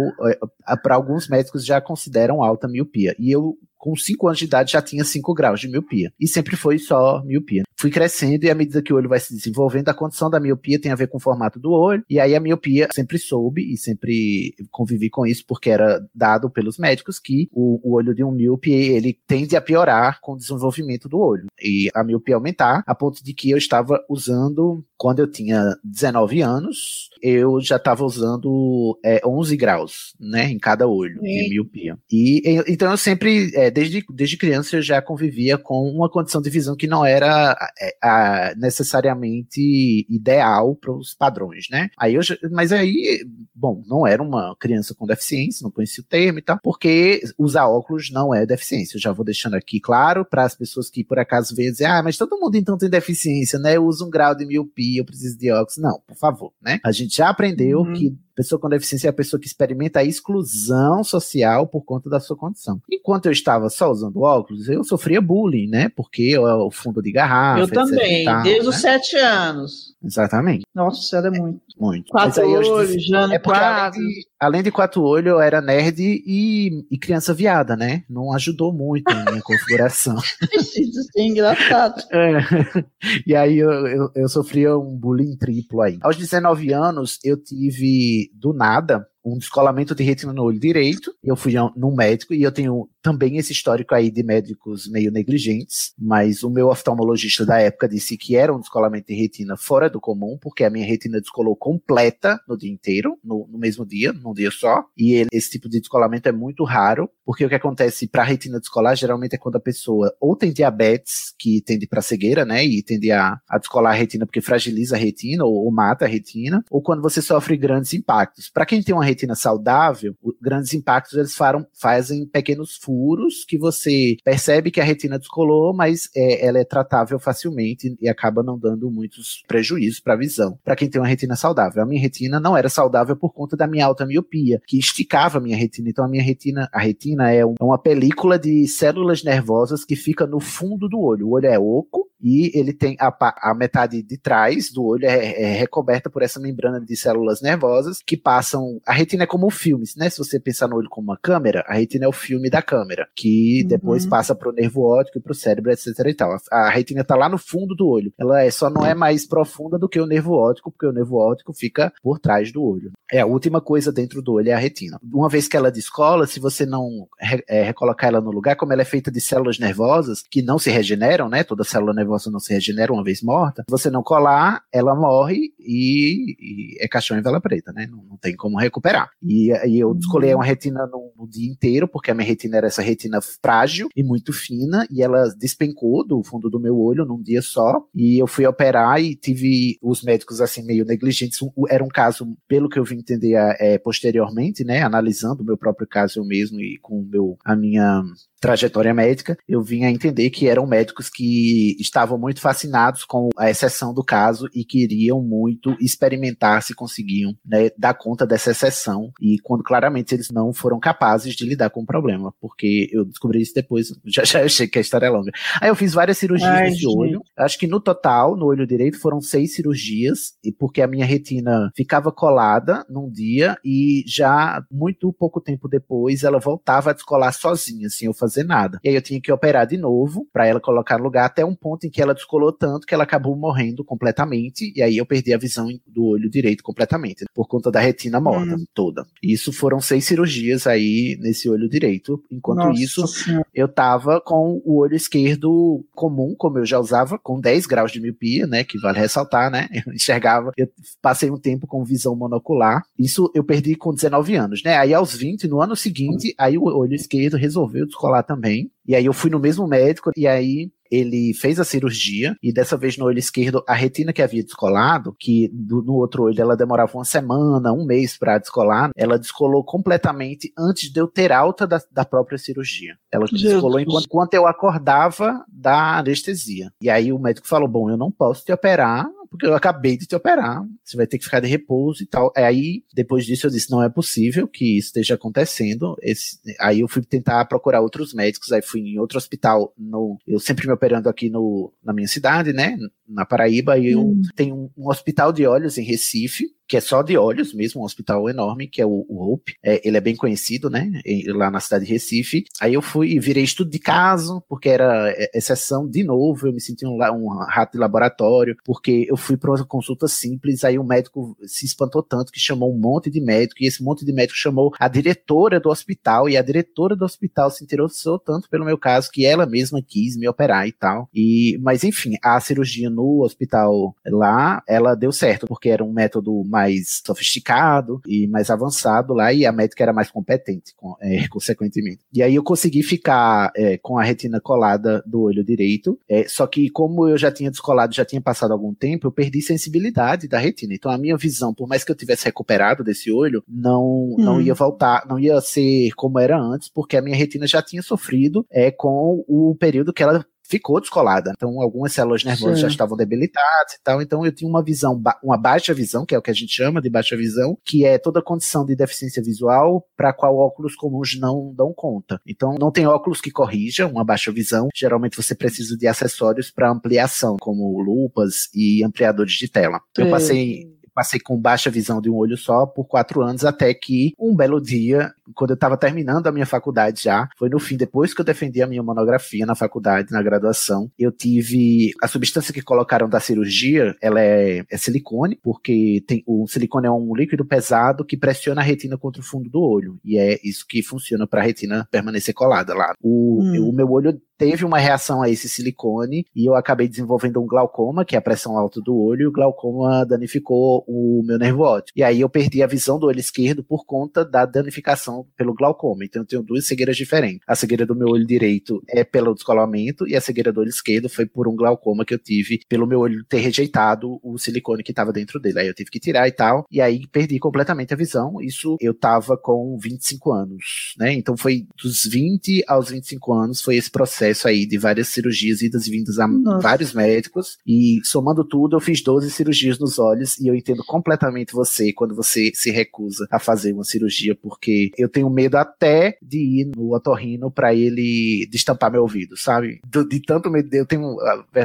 Para alguns médicos já consideram alta miopia. E eu com 5 anos de idade já tinha 5 graus de miopia. E sempre foi só miopia. Fui crescendo e à medida que o olho vai se desenvolvendo, a condição da miopia tem a ver com o formato do olho. E aí a miopia sempre soube e sempre convivi com isso porque era dado pelos médicos que o, o olho de um míope ele tende a piorar com o desenvolvimento do olho. E a miopia aumentar a ponto de que eu estava usando, quando eu tinha 19 anos, eu já estava usando é, 11 graus, né, em cada olho de Sim. miopia. E então eu sempre, é, desde, desde criança, eu já convivia com uma condição de visão que não era é, a- necessariamente ideal para os padrões, né? Aí eu, mas aí, bom, não era uma criança com deficiência, não conhecia o termo e tal, porque usar óculos não é deficiência. Eu já vou deixando aqui claro para as pessoas que por acaso veem dizer, ah, mas todo mundo então tem deficiência, né? Eu uso um grau de miopia, eu preciso de óculos. Não, por favor, né? A gente já aprendeu Uhum. que Pessoa com deficiência é a pessoa que experimenta a exclusão social por conta da sua condição. Enquanto eu estava só usando óculos, eu sofria bullying, né? Porque eu, o fundo de garrafa. Eu também, tal, desde né? os sete anos. Exatamente, Nossa, era muito. muito. Quatro eu olhos, Jano é porque além quatro. de, além de quatro olhos, eu era nerd e, e criança viada, né? Não ajudou muito a minha configuração. Precisa ser engraçado. É. E aí eu, eu, eu sofria um bullying triplo aí. Aos 19 anos, eu tive, do nada, um descolamento de retina no olho direito. Eu fui um- num médico e eu tenho também esse histórico aí de médicos meio negligentes, mas o meu oftalmologista da época disse que era um descolamento de retina fora do comum, porque a minha retina descolou completa no dia inteiro, no, no mesmo dia, num dia só. E ele- esse tipo de descolamento é muito raro, porque o que acontece para a retina descolar geralmente é quando a pessoa ou tem diabetes, que tende para cegueira, né, e tende a, a descolar a retina porque fragiliza a retina ou, ou mata a retina, ou quando você sofre grandes impactos. Para quem tem uma retina saudável, o- grandes impactos eles fazem pequenos furos que você percebe que a retina descolou, mas é, ela é tratável facilmente e acaba não dando muitos prejuízos para a visão. Para quem tem uma retina saudável, a minha retina não era saudável por conta da minha alta miopia, que esticava a minha retina. Então a minha retina, a retina é é uma película de células nervosas que fica no fundo do olho. O olho é oco e ele tem a, a metade de trás do olho é, é recoberta por essa membrana de células nervosas que passam. A retina é como um filme, né? Se você pensar no olho como uma câmera, a retina é o filme da câmera, que Uhum. depois passa para o nervo óptico e para o cérebro, etc. E tal. A, a retina está lá no fundo do olho. Ela é, só não é mais profunda do que o nervo óptico, porque o nervo óptico fica por trás do olho. É a última coisa dentro do olho é a retina. Uma vez que ela descola, se você não re- é, recolocar ela no lugar, como ela é feita de células nervosas que não se regeneram, né? Toda célula nervosa não se regenera uma vez morta. Se você não colar, ela morre e, e é caixão em vela preta, né? Não, não tem como recuperar. E, e eu descolei uma retina no, no dia inteiro, porque a minha retina era essa retina frágil e muito fina, e ela despencou do fundo do meu olho num dia só. E eu fui operar e tive os médicos assim meio negligentes. Um- Era um caso, pelo que eu vim entender é, posteriormente, né? Analisando o meu próprio caso eu mesmo e com meu, a minha trajetória médica, eu vim a entender que eram médicos que estavam muito fascinados com a exceção do caso e queriam muito experimentar se conseguiam né, dar conta dessa exceção e quando claramente eles não foram capazes de lidar com o problema, porque eu descobri isso depois, já, já achei que a história é longa. Aí eu fiz várias cirurgias Ai, nesse gente. olho, acho que no total, no olho direito, foram seis cirurgias, e porque a minha retina ficava colada num dia e já muito pouco tempo depois ela voltava a descolar sozinha, sem eu fazer nada. E aí eu tinha que operar de novo para ela colocar no lugar até um ponto em que ela descolou tanto que ela acabou morrendo completamente, e aí eu perdi a visão do olho direito completamente, por conta da retina morta toda. Isso foram seis cirurgias aí nesse olho direito. Enquanto Nossa isso, Senhora. eu tava com o olho esquerdo comum, como eu já usava, com 10 graus de miopia, né? Que vale ressaltar, né? Eu enxergava, eu passei um tempo com visão monocular. Isso eu perdi com 19 anos, né? Aí aos 20, no ano seguinte, aí o olho esquerdo resolveu descolar também. E aí eu fui no mesmo médico, e aí ele fez a cirurgia, e dessa vez no olho esquerdo, a retina que havia descolado, que do- no outro olho ela demorava uma semana, um mês para descolar, ela descolou completamente antes de eu ter alta da, da própria cirurgia. Ela Jesus. descolou enquanto, enquanto eu acordava da anestesia. E aí o médico falou: Bom, eu não posso te operar, porque eu acabei de te operar, você vai ter que ficar de repouso e tal. Aí, depois disso, eu disse: Não é possível que isso esteja acontecendo. Esse- aí eu fui tentar procurar outros médicos, aí fui em outro hospital, no, eu sempre me operando aqui no, na minha cidade, né, na Paraíba, e eu Hum. tenho um, um hospital de olhos em Recife, que é só de olhos mesmo, um hospital enorme, que é o, o Hope. É, ele é bem conhecido, né? lá na cidade de Recife. Aí eu fui e virei estudo de caso, porque era exceção de novo, eu me senti um, um rato de laboratório, porque eu fui para uma consulta simples, aí o médico se espantou tanto que chamou um monte de médico, e esse monte de médico chamou a diretora do hospital, e a diretora do hospital se interessou tanto pelo meu caso que ela mesma quis me operar e tal. E, mas enfim, a cirurgia no hospital lá, ela deu certo, porque era um método mais sofisticado e mais avançado lá, e a médica era mais competente, com- é, consequentemente. E aí eu consegui ficar é, com a retina colada do olho direito, é, só que como eu já tinha descolado, já tinha passado algum tempo, eu perdi sensibilidade da retina. Então a minha visão, por mais que eu tivesse recuperado desse olho, não, não Hum. ia voltar, não ia ser como era antes, porque a minha retina já tinha sofrido é, com o período que ela ficou descolada. Então, algumas células nervosas Sim. já estavam debilitadas e tal. Então, eu tinha uma visão, ba- uma baixa visão, que é o que a gente chama de baixa visão, que é toda condição de deficiência visual para qual óculos comuns não dão conta. Então, não tem óculos que corrijam uma baixa visão. Geralmente, você precisa de acessórios para ampliação, como lupas e ampliadores de tela. Eu passei passei com baixa visão de um olho só por quatro anos, até que um belo dia, quando eu estava terminando a minha faculdade já, foi no fim, depois que eu defendi a minha monografia na faculdade, na graduação, eu tive a substância que colocaram da cirurgia, ela é, é silicone, porque tem, o silicone é um líquido pesado que pressiona a retina contra o fundo do olho, e é isso que funciona para a retina permanecer colada lá. O, Hum. o meu olho teve uma reação a esse silicone e eu acabei desenvolvendo um glaucoma, que é a pressão alta do olho, e o glaucoma danificou o meu nervo óptico. E aí eu perdi a visão do olho esquerdo por conta da danificação pelo glaucoma. Então eu tenho duas cegueiras diferentes. A cegueira do meu olho direito é pelo descolamento e a cegueira do olho esquerdo foi por um glaucoma que eu tive pelo meu olho ter rejeitado o silicone que estava dentro dele. Aí eu tive que tirar e tal, e aí perdi completamente a visão. Isso eu tava com 25 anos, né? Então foi dos 20 aos 25 anos foi esse processo aí de várias cirurgias, idas e vindas a Nossa. vários médicos. E somando tudo, eu fiz 12 cirurgias nos olhos e eu entendo completamente você quando você se recusa a fazer uma cirurgia, porque eu tenho medo até de ir no otorrino para ele destampar meu ouvido, sabe? Do- de tanto medo, eu tenho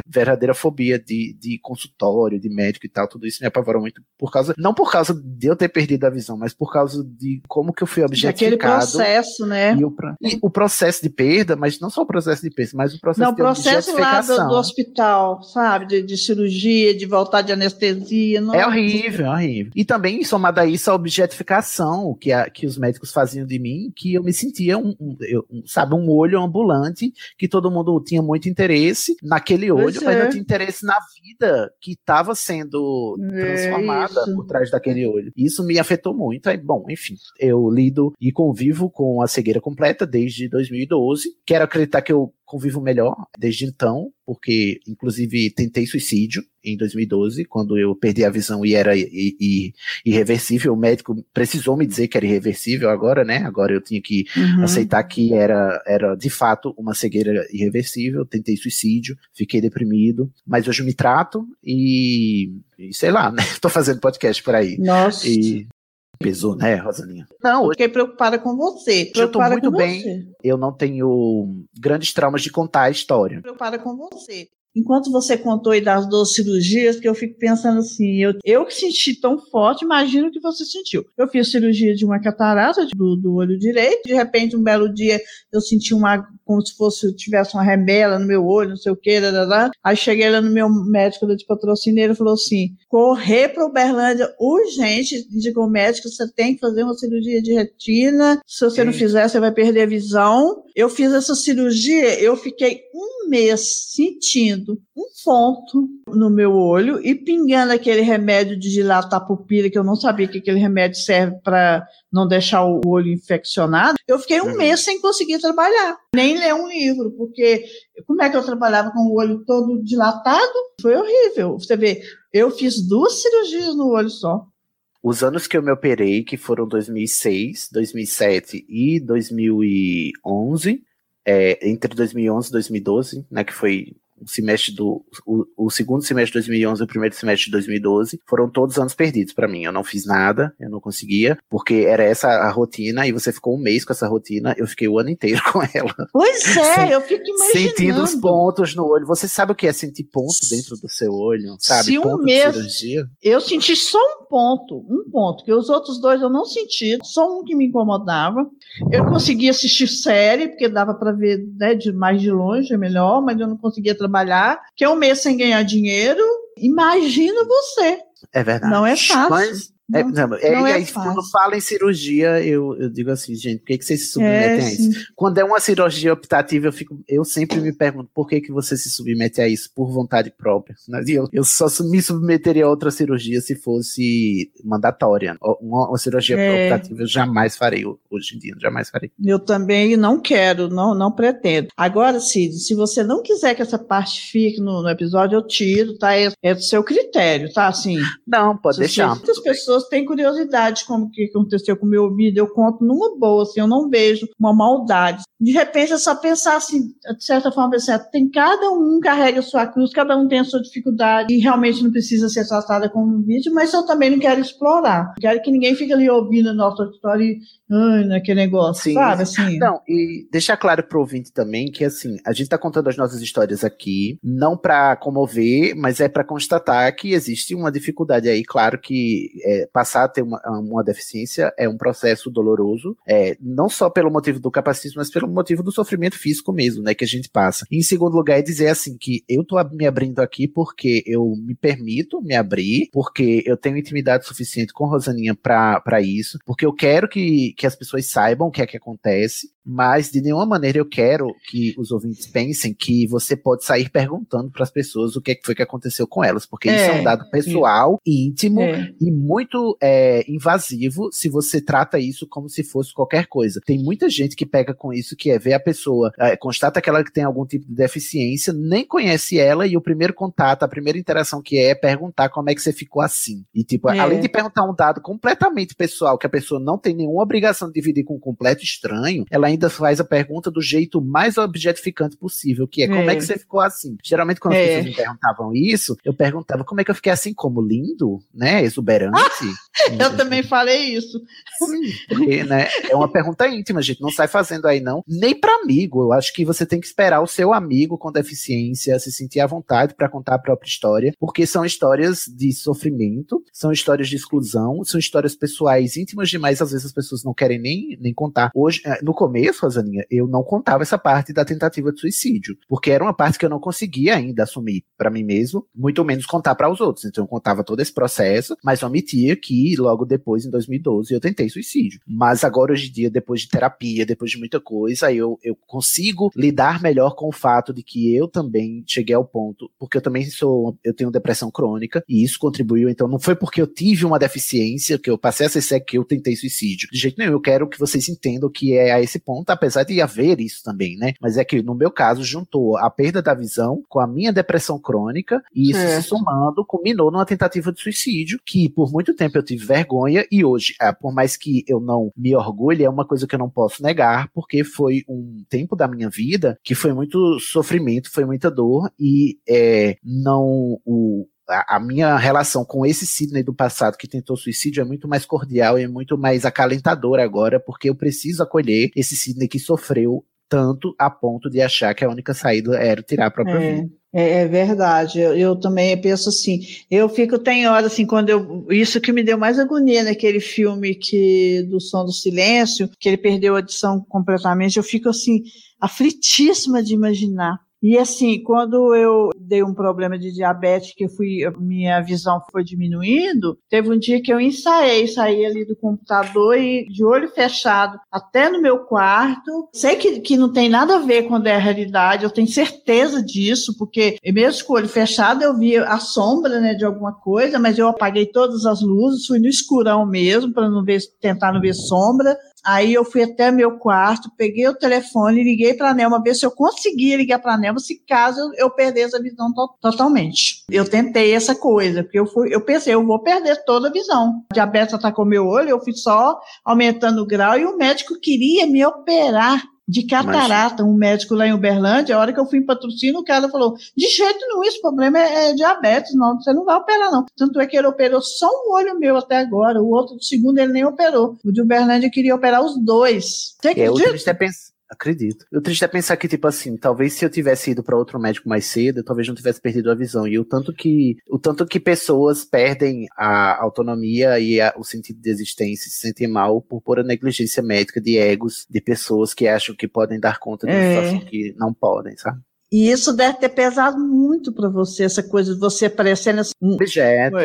verdadeira fobia de, de consultório, de médico e tal, tudo isso me apavora muito por causa, não por causa de eu ter perdido a visão, mas por causa de como que eu fui Aquele objetificado. processo, né? E o, e o processo de perda, mas não só o processo de perda, mas o processo Não, o processo lá do, do hospital, sabe? De, de cirurgia, de voltar de anestesia. Não... É horrível, é horrível. E também, somado a isso, a objetificação que, a- que os médicos faziam de mim, que eu me sentia, um, um- um, sabe, um olho ambulante, que todo mundo tinha muito interesse naquele olho, Pois mas é. não tinha interesse na vida que estava sendo É transformada isso. por trás daquele olho. Isso me afetou muito. Aí, bom, enfim, eu lido e convivo com a cegueira completa desde 2012. Quero acreditar que eu convivo melhor desde então, porque inclusive tentei suicídio em 2012, quando eu perdi a visão e era irreversível. O médico precisou me dizer que era irreversível agora, né? Agora eu tinha que Uhum. aceitar que era, era de fato uma cegueira irreversível. Tentei suicídio, fiquei deprimido, mas hoje eu me trato e, e sei lá, né? Tô fazendo podcast por aí. Nossa. E pesou, né, Rosalinha? Não, Eu fiquei preocupada com você. Eu tô Preocupada muito com bem. você. eu não tenho grandes traumas de contar a história. Preocupada com você. Enquanto você contou aí das 12 cirurgias, que eu fico pensando assim, eu, eu que senti tão forte, imagino o que você sentiu. Eu fiz cirurgia de uma catarata do, do olho direito, de repente, um belo dia, eu senti uma, como se fosse, tivesse uma remela no meu olho, não sei o que, aí cheguei lá no meu médico de patrocínio, ele falou assim, correr para Uberlândia urgente, indicou o médico, você tem que fazer uma cirurgia de retina, se você não Sim. fizer, você vai perder a visão. Eu fiz essa cirurgia, eu fiquei um mês sentindo um ponto no meu olho e pingando aquele remédio de dilatar a pupila, que eu não sabia que aquele remédio serve para não deixar o olho infeccionado. Eu fiquei um Uhum. mês sem conseguir trabalhar, nem ler um livro, porque como é que eu trabalhava com o olho todo dilatado? Foi horrível. Você vê, eu fiz duas cirurgias no olho só. Os anos que eu me operei, que foram 2006, 2007 e 2011, é, entre 2011 e 2012, né, que foi semestre do o, o segundo semestre de 2011 e o primeiro semestre de 2012 foram todos anos perdidos pra mim. Eu não fiz nada, eu não conseguia, porque era essa a rotina e você ficou um mês com essa rotina. Eu fiquei o ano inteiro com ela, Pois é, Sim. eu fico imaginando. sentindo os pontos no olho. Você sabe o que é sentir ponto dentro do seu olho, sabe? Se um ponto mês- de cirurgia. Eu senti só um ponto, um ponto, que os outros dois eu não senti, só um que me incomodava. Eu conseguia assistir série, porque dava para ver né, de mais de longe, é melhor, mas eu não conseguia trabalhar. Que é um mês sem ganhar dinheiro. Imagina você. É verdade. Não é fácil. Mas, é, Não- é, não é aí, quando fala em cirurgia, eu, eu digo assim, gente, por que, que vocês se submetem É, a isso? sim. Quando é uma cirurgia optativa, eu, fico, eu sempre me pergunto por que, que você se submete a isso por vontade própria. né? Eu, eu só me submeteria a outra cirurgia se fosse mandatória. Uma, uma cirurgia É. optativa eu jamais farei ho- hoje em dia, jamais farei. Eu também não quero, não, não pretendo. Agora, Cid, se você não quiser que essa parte fique no, no episódio, eu tiro, tá? É, é do seu critério, tá? Assim, Não, pode se deixar. Muitas pessoas pessoas têm curiosidade como que aconteceu com o meu ouvido, eu conto numa boa, assim, eu não vejo uma maldade. De repente é só pensar assim, de certa forma, certo, tem cada um carrega a sua cruz, cada um tem a sua dificuldade e realmente não precisa ser tratada como um vídeo, mas eu também não quero explorar. Quero que ninguém fique ali ouvindo a nossa história e ai, naquele negócio, Sim. sabe? Assim. Não, e deixar claro pro ouvinte também que assim, a gente tá contando as nossas histórias aqui, não para comover, mas é para constatar que existe uma dificuldade aí, claro que é, passar a ter uma, uma deficiência é um processo doloroso, é, não só pelo motivo do capacitismo, mas pelo motivo do sofrimento físico mesmo, né, que a gente passa. E, em segundo lugar, é dizer assim que eu tô me abrindo aqui porque eu me permito me abrir, porque eu tenho intimidade suficiente com Rosaninha para isso, porque eu quero que, que as pessoas saibam o que é que acontece, mas de nenhuma maneira eu quero que os ouvintes pensem que você pode sair perguntando para as pessoas o que, é que foi que aconteceu com elas, porque é, isso é um dado pessoal, é. íntimo é. e muito é, invasivo se você trata isso como se fosse qualquer coisa. Tem muita gente que pega com isso, que é ver a pessoa, é, constata que ela tem algum tipo de deficiência, nem conhece ela e o primeiro contato, a primeira interação que é, é perguntar como é que você ficou assim. E tipo, além de perguntar um dado completamente pessoal que a pessoa não tem nenhuma obrigação de dividir com um completo estranho, ela ainda faz a pergunta do jeito mais objetificante possível, que é, como é que você ficou assim? Geralmente quando as pessoas me perguntavam isso, eu perguntava como é que eu fiquei assim, como lindo, né, exuberante. eu também falei isso. Sim, porque, né, é uma pergunta íntima, gente não sai fazendo aí não, nem para amigo. Eu acho que você tem que esperar o seu amigo com deficiência se sentir à vontade para contar a própria história, porque são histórias de sofrimento, são histórias de exclusão, são histórias pessoais íntimas demais, às vezes as pessoas não querem nem, nem contar. Hoje, eh, no começo, Rosaninha, eu não contava essa parte da tentativa de suicídio, porque era uma parte que eu não conseguia ainda assumir para mim mesmo, muito menos contar para os outros. Então eu contava todo esse processo, mas omitia que logo depois, em 2012, eu tentei suicídio. Mas agora, hoje em dia, depois de terapia, depois de muita coisa, eu, eu consigo lidar melhor com o fato de que eu também cheguei ao ponto, porque eu também sou, eu tenho depressão crônica, e isso contribuiu, então não foi porque eu tive uma deficiência, que eu passei a ser que eu tentei suicídio. De jeito nenhum, eu quero que vocês entendam que é a esse ponto, apesar de haver isso também, né? Mas é que no meu caso juntou a perda da visão com a minha depressão crônica e isso se somando culminou numa tentativa de suicídio que por muito tempo eu tive vergonha e hoje, é, por mais que eu não me orgulhe, é uma coisa que eu não posso negar porque foi um tempo da minha vida que foi muito sofrimento, foi muita dor e é, não o a, minha relação com esse Sidney do passado que tentou suicídio é muito mais cordial e é muito mais acalentadora agora, porque eu preciso acolher esse Sidney que sofreu tanto a ponto de achar que a única saída era tirar a própria é. vida. É, é, verdade, eu, eu, também penso assim, eu fico, tem horas assim, quando eu, isso que me deu mais agonia naquele filme que, do Som do Silêncio, que ele perdeu a audição completamente, eu fico assim, aflitíssima de imaginar e assim, quando eu dei um problema de diabetes, que fui, minha visão foi diminuindo, teve um dia que eu ensaiei, saí ali do computador e de olho fechado até no meu quarto. Sei que, que não tem nada a ver com a realidade, eu tenho certeza disso, porque mesmo com o olho fechado eu via a sombra né, de alguma coisa, mas eu apaguei todas as luzes, fui no escurão mesmo, para não ver, tentar não ver sombra. Aí eu fui até meu quarto, peguei o telefone, liguei para a Nelma, ver se eu conseguia ligar para a Nelma, se caso eu perdesse a visão to totalmente. Eu tentei essa coisa, porque eu fui, eu pensei, eu vou perder toda a visão. A diabetes atacou meu olho, eu fui só aumentando o grau e o médico queria me operar de catarata, um médico lá em Uberlândia, a hora que eu fui em patrocínio, o cara falou, de jeito nenhum, esse problema é, é, diabetes, não, você não vai operar não. Tanto é que ele operou só um olho meu até agora, o outro, o segundo, ele nem operou. O de Uberlândia queria operar os dois. Você o triste é Acredito. O triste é pensar que, tipo assim, talvez se eu tivesse ido para outro médico mais cedo, eu talvez não tivesse perdido a visão. E o tanto que, o tanto que pessoas perdem a autonomia e a, o sentido de existência se sentem mal por pura negligência médica de egos de pessoas que acham que podem dar conta de uma é. situação que não podem, sabe? E isso deve ter pesado muito para você, essa coisa de você parecendo assim, um objeto.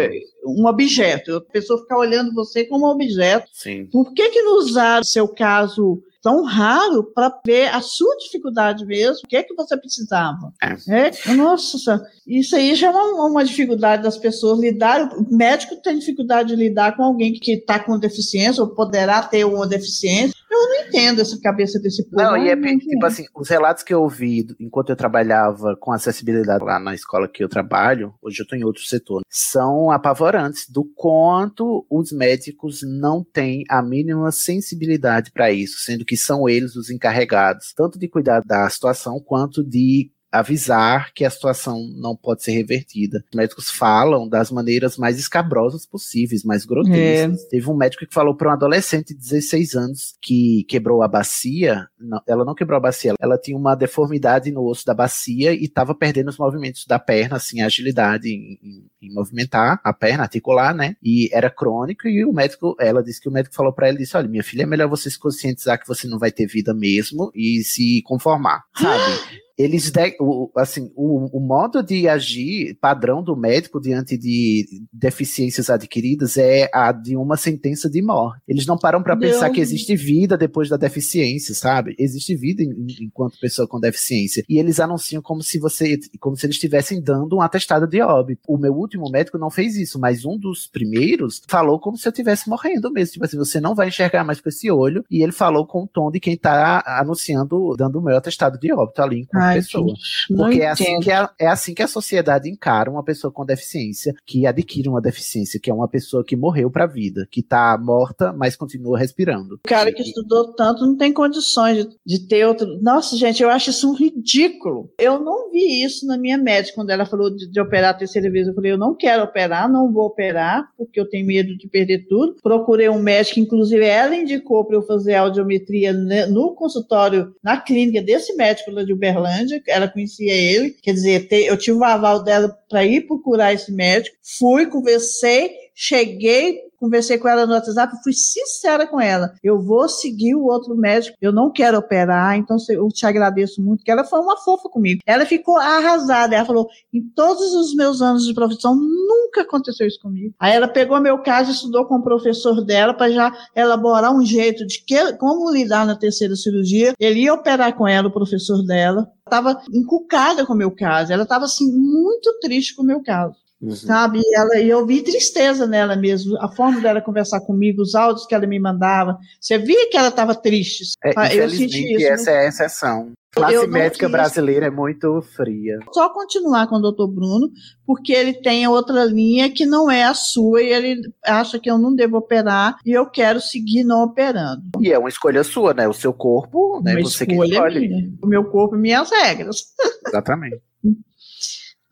Um objeto. A pessoa ficar olhando você como um objeto. Sim. Por que que não usar o seu caso tão raro para ver a sua dificuldade mesmo, o que é que você precisava. É. É, nossa, isso aí já é uma, uma, dificuldade das pessoas lidar. O médico tem dificuldade de lidar com alguém que está com deficiência ou poderá ter uma deficiência. Eu não entendo essa cabeça desse povo. Não, e é tipo assim, os relatos que eu ouvi enquanto eu trabalhava com acessibilidade lá na escola que eu trabalho, hoje eu estou em outro setor, são apavorantes do quanto os médicos não têm a mínima sensibilidade para isso, sendo que são eles os encarregados, tanto de cuidar da situação quanto de avisar que a situação não pode ser revertida. Os médicos falam das maneiras mais escabrosas possíveis, mais grotescas. É. Teve um médico que falou para um adolescente de 16 anos que quebrou a bacia. Não, ela não quebrou a bacia, ela tinha uma deformidade no osso da bacia e estava perdendo os movimentos da perna, assim, a agilidade em, em, em, movimentar a perna, articular, né? E era crônico e o médico, ela disse que o médico falou para ela, disse, olha, minha filha, é melhor você se conscientizar que você não vai ter vida mesmo e se conformar, sabe? eles o, assim o, o, modo de agir padrão do médico diante de deficiências adquiridas é a de uma sentença de morte. Eles não param para pensar que existe vida depois da deficiência, sabe? Existe vida em, enquanto pessoa com deficiência e eles anunciam como se você como se eles estivessem dando um atestado de óbito. O meu último médico não fez isso, mas um dos primeiros falou como se eu estivesse morrendo mesmo, tipo assim, você não vai enxergar mais com esse olho e ele falou com o tom de quem está anunciando dando o meu atestado de óbito ali enquanto Ai, pessoa. Porque é assim, que a, é assim que a sociedade encara uma pessoa com deficiência, que adquire uma deficiência, que é uma pessoa que morreu para a vida, que está morta, mas continua respirando. O cara que estudou tanto não tem condições de, de, ter outro. Nossa, gente, eu acho isso um ridículo. Eu não vi isso na minha médica quando ela falou de, de operar a terceira vez. Eu falei, eu não quero operar, não vou operar, porque eu tenho medo de perder tudo. Procurei um médico, inclusive ela indicou para eu fazer audiometria no consultório, na clínica desse médico lá de Uberlândia ela conhecia ele, quer dizer, eu tive o aval dela para ir procurar esse médico, fui, conversei, cheguei, conversei com ela no WhatsApp, fui sincera com ela. Eu vou seguir o outro médico, eu não quero operar, então eu te agradeço muito, que ela foi uma fofa comigo. Ela ficou arrasada, ela falou, em todos os meus anos de profissão, nunca aconteceu isso comigo. Aí ela pegou meu caso estudou com o professor dela para já elaborar um jeito de que, como lidar na terceira cirurgia. Ele ia operar com ela, o professor dela, estava encucada com o meu caso, ela estava assim muito triste com o meu caso. Uhum. Sabe? E, ela, e eu vi tristeza nela mesmo, a forma dela conversar comigo, os áudios que ela me mandava. Você via que ela estava triste. É, eu senti isso. Essa é a exceção. A classe médica brasileira é muito fria. Só continuar com o doutor Bruno, porque ele tem outra linha que não é a sua e ele acha que eu não devo operar e eu quero seguir não operando. E é uma escolha sua, né? O seu corpo, né? Uma Você escolha que escolhe. Minha. O meu corpo e minhas regras. Exatamente.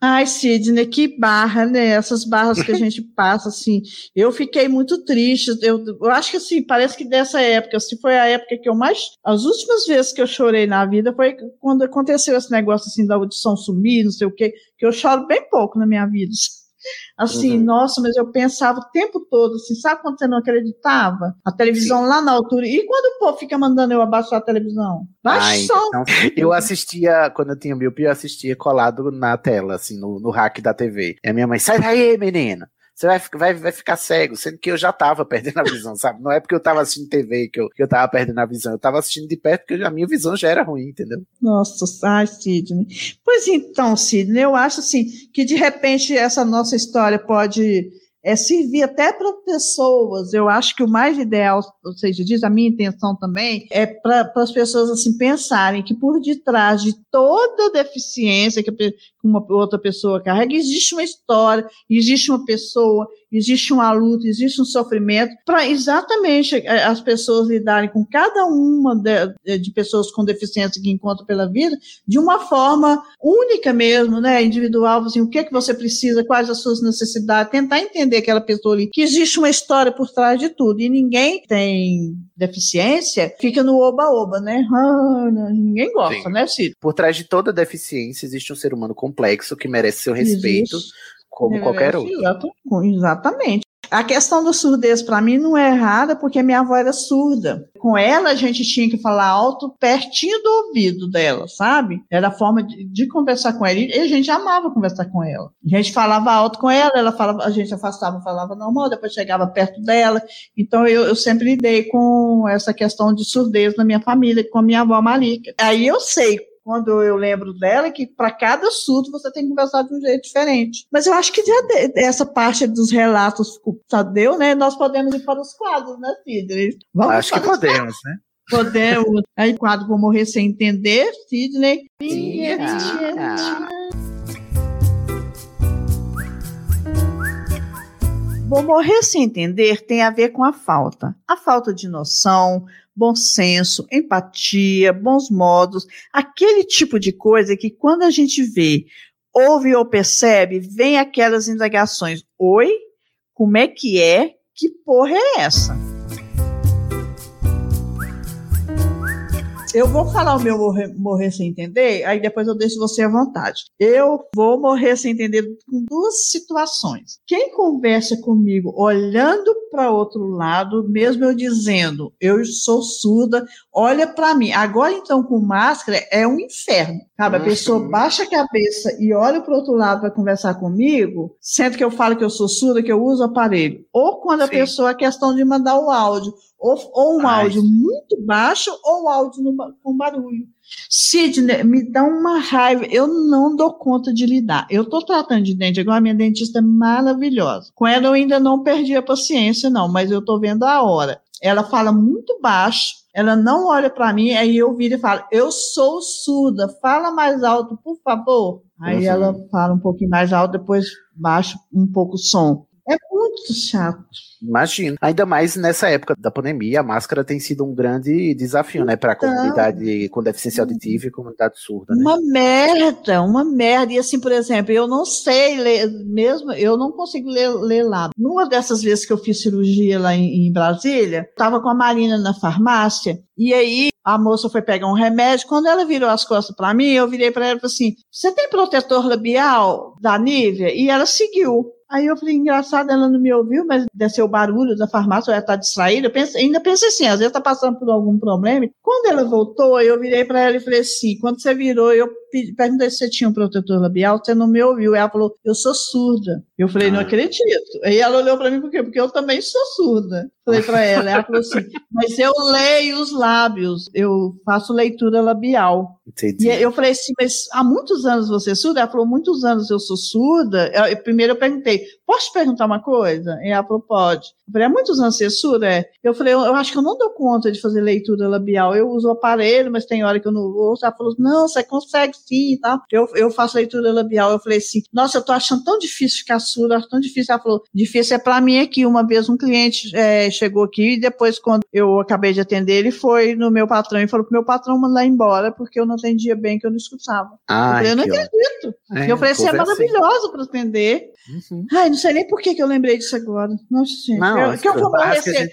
Ai, Sidney, que barra, né? Essas barras que a gente passa, assim. Eu fiquei muito triste. Eu, eu acho que, assim, parece que dessa época, se foi a época que eu mais. As últimas vezes que eu chorei na vida foi quando aconteceu esse negócio, assim, da audição sumir, não sei o quê, que eu choro bem pouco na minha vida. Assim, uhum. nossa, mas eu pensava o tempo todo, assim, sabe quando você não acreditava? A televisão Sim. lá na altura. E quando o povo fica mandando eu abaixar a televisão? Baixa então, Eu assistia, quando eu tinha miopia, eu assistia colado na tela, assim, no, no hack da TV. E a minha mãe, sai daí, menina! Você vai, vai, vai ficar cego, sendo que eu já tava perdendo a visão, sabe? Não é porque eu tava assistindo TV que eu, que eu tava perdendo a visão, eu tava assistindo de perto porque a minha visão já era ruim, entendeu? Nossa, ai, Sidney. Pois então, Sidney, eu acho assim que de repente essa nossa história pode é servir até para pessoas. Eu acho que o mais ideal, ou seja, diz a minha intenção também, é para as pessoas assim pensarem que por detrás de toda deficiência que uma outra pessoa carrega, existe uma história, existe uma pessoa, existe uma luta, existe um sofrimento, para exatamente eh, as pessoas lidarem com cada uma de, de, pessoas com deficiência que encontram pela vida de uma forma única mesmo, né, individual, assim, o que é que você precisa, quais as suas necessidades, tentar entender aquela pessoa ali, que existe uma história por trás de tudo, e ninguém tem deficiência, fica no oba-oba, né? Ah, ninguém gosta, Sim. né, Ciro? Por trás de toda deficiência existe um ser humano complexo que merece seu respeito. Existe como qualquer outro. Exatamente. A questão da surdez para mim não é errada porque minha avó era surda. Com ela a gente tinha que falar alto, pertinho do ouvido dela, sabe? Era a forma de, de conversar com ela e a gente amava conversar com ela. A gente falava alto com ela, ela falava, a gente afastava, falava normal, depois chegava perto dela. Então eu, eu sempre lidei com essa questão de surdez na minha família, com a minha avó Malika. Aí eu sei quando eu lembro dela, que para cada surto você tem que conversar de um jeito diferente. Mas eu acho que já de, essa parte dos relatos com Tadeu, né? Nós podemos ir para os quadros, né, Cid? Vamos acho que podemos, né? Podemos. Aí, quadro Vou Morrer Sem Entender, Sidney. Vou morrer sem entender tem a ver com a falta. A falta de noção, bom senso, empatia, bons modos, aquele tipo de coisa que quando a gente vê, ouve ou percebe, vem aquelas indagações: oi, como é que é? Que porra é essa? Eu vou falar o meu morrer, morrer, sem entender, aí depois eu deixo você à vontade. Eu vou morrer sem entender com duas situações. Quem conversa comigo olhando para outro lado, mesmo eu dizendo, eu sou surda, olha para mim. Agora então com máscara é um inferno. Sabe? A pessoa baixa a cabeça e olha para outro lado para conversar comigo, sempre que eu falo que eu sou surda, que eu uso o aparelho. Ou quando a Sim. pessoa é questão de mandar o áudio ou, ou um Ai. áudio muito baixo ou áudio no, com barulho. Sidney, me dá uma raiva. Eu não dou conta de lidar. Eu estou tratando de dente, igual a minha dentista é maravilhosa. Com ela eu ainda não perdi a paciência, não, mas eu estou vendo a hora. Ela fala muito baixo, ela não olha para mim, aí eu viro e falo: Eu sou surda, fala mais alto, por favor. Aí ela fala um pouquinho mais alto, depois baixa um pouco o som. É muito chato. Imagino. Ainda mais nessa época da pandemia, a máscara tem sido um grande desafio, né, para a então, comunidade com deficiência auditiva e comunidade surda. Né? Uma merda, uma merda. E assim, por exemplo, eu não sei ler, mesmo, eu não consigo ler, ler lá. Numa dessas vezes que eu fiz cirurgia lá em, em Brasília, estava com a Marina na farmácia, e aí a moça foi pegar um remédio. Quando ela virou as costas para mim, eu virei para ela e falei assim: Você tem protetor labial da Nivea? E ela seguiu. Aí eu falei, engraçado, ela não me ouviu, mas desceu o barulho da farmácia, ela está distraída. Eu pensei, ainda pensei assim, às vezes está passando por algum problema. Quando ela voltou, eu virei para ela e falei assim: quando você virou, eu perguntei se você tinha um protetor labial, você não me ouviu. Ela falou, eu sou surda. Eu falei, ah. não acredito. Aí ela olhou para mim, por quê? Porque eu também sou surda. Falei para ela, ela falou assim, mas eu leio os lábios, eu faço leitura labial. Entendi. E eu falei assim, mas há muitos anos você é surda? Ela falou, muitos anos eu sou surda. Eu, primeiro eu perguntei, posso te perguntar uma coisa? E ela falou, pode. Eu falei, há muitos anos é surda? É. Eu falei, eu, eu, acho que eu não dou conta de fazer leitura labial. Eu uso o aparelho, mas tem hora que eu não ouço. Ela falou, não, você consegue sim e tal. Eu, eu faço leitura labial. Eu falei assim, nossa, eu tô achando tão difícil ficar surda, acho tão difícil. Ela falou, difícil é para mim aqui. Uma vez um cliente é, chegou aqui e depois, quando eu acabei de atender, ele foi no meu patrão e falou pro meu patrão mandar embora porque eu não atendia bem, que eu não escutava. Ai, eu falei, eu não acredito. É, eu falei, você é maravilhosa para atender. Uhum. Ai, não sei nem por que, que eu lembrei disso agora. Nossa, gente. Não, eu, que eu, vou morrer sem,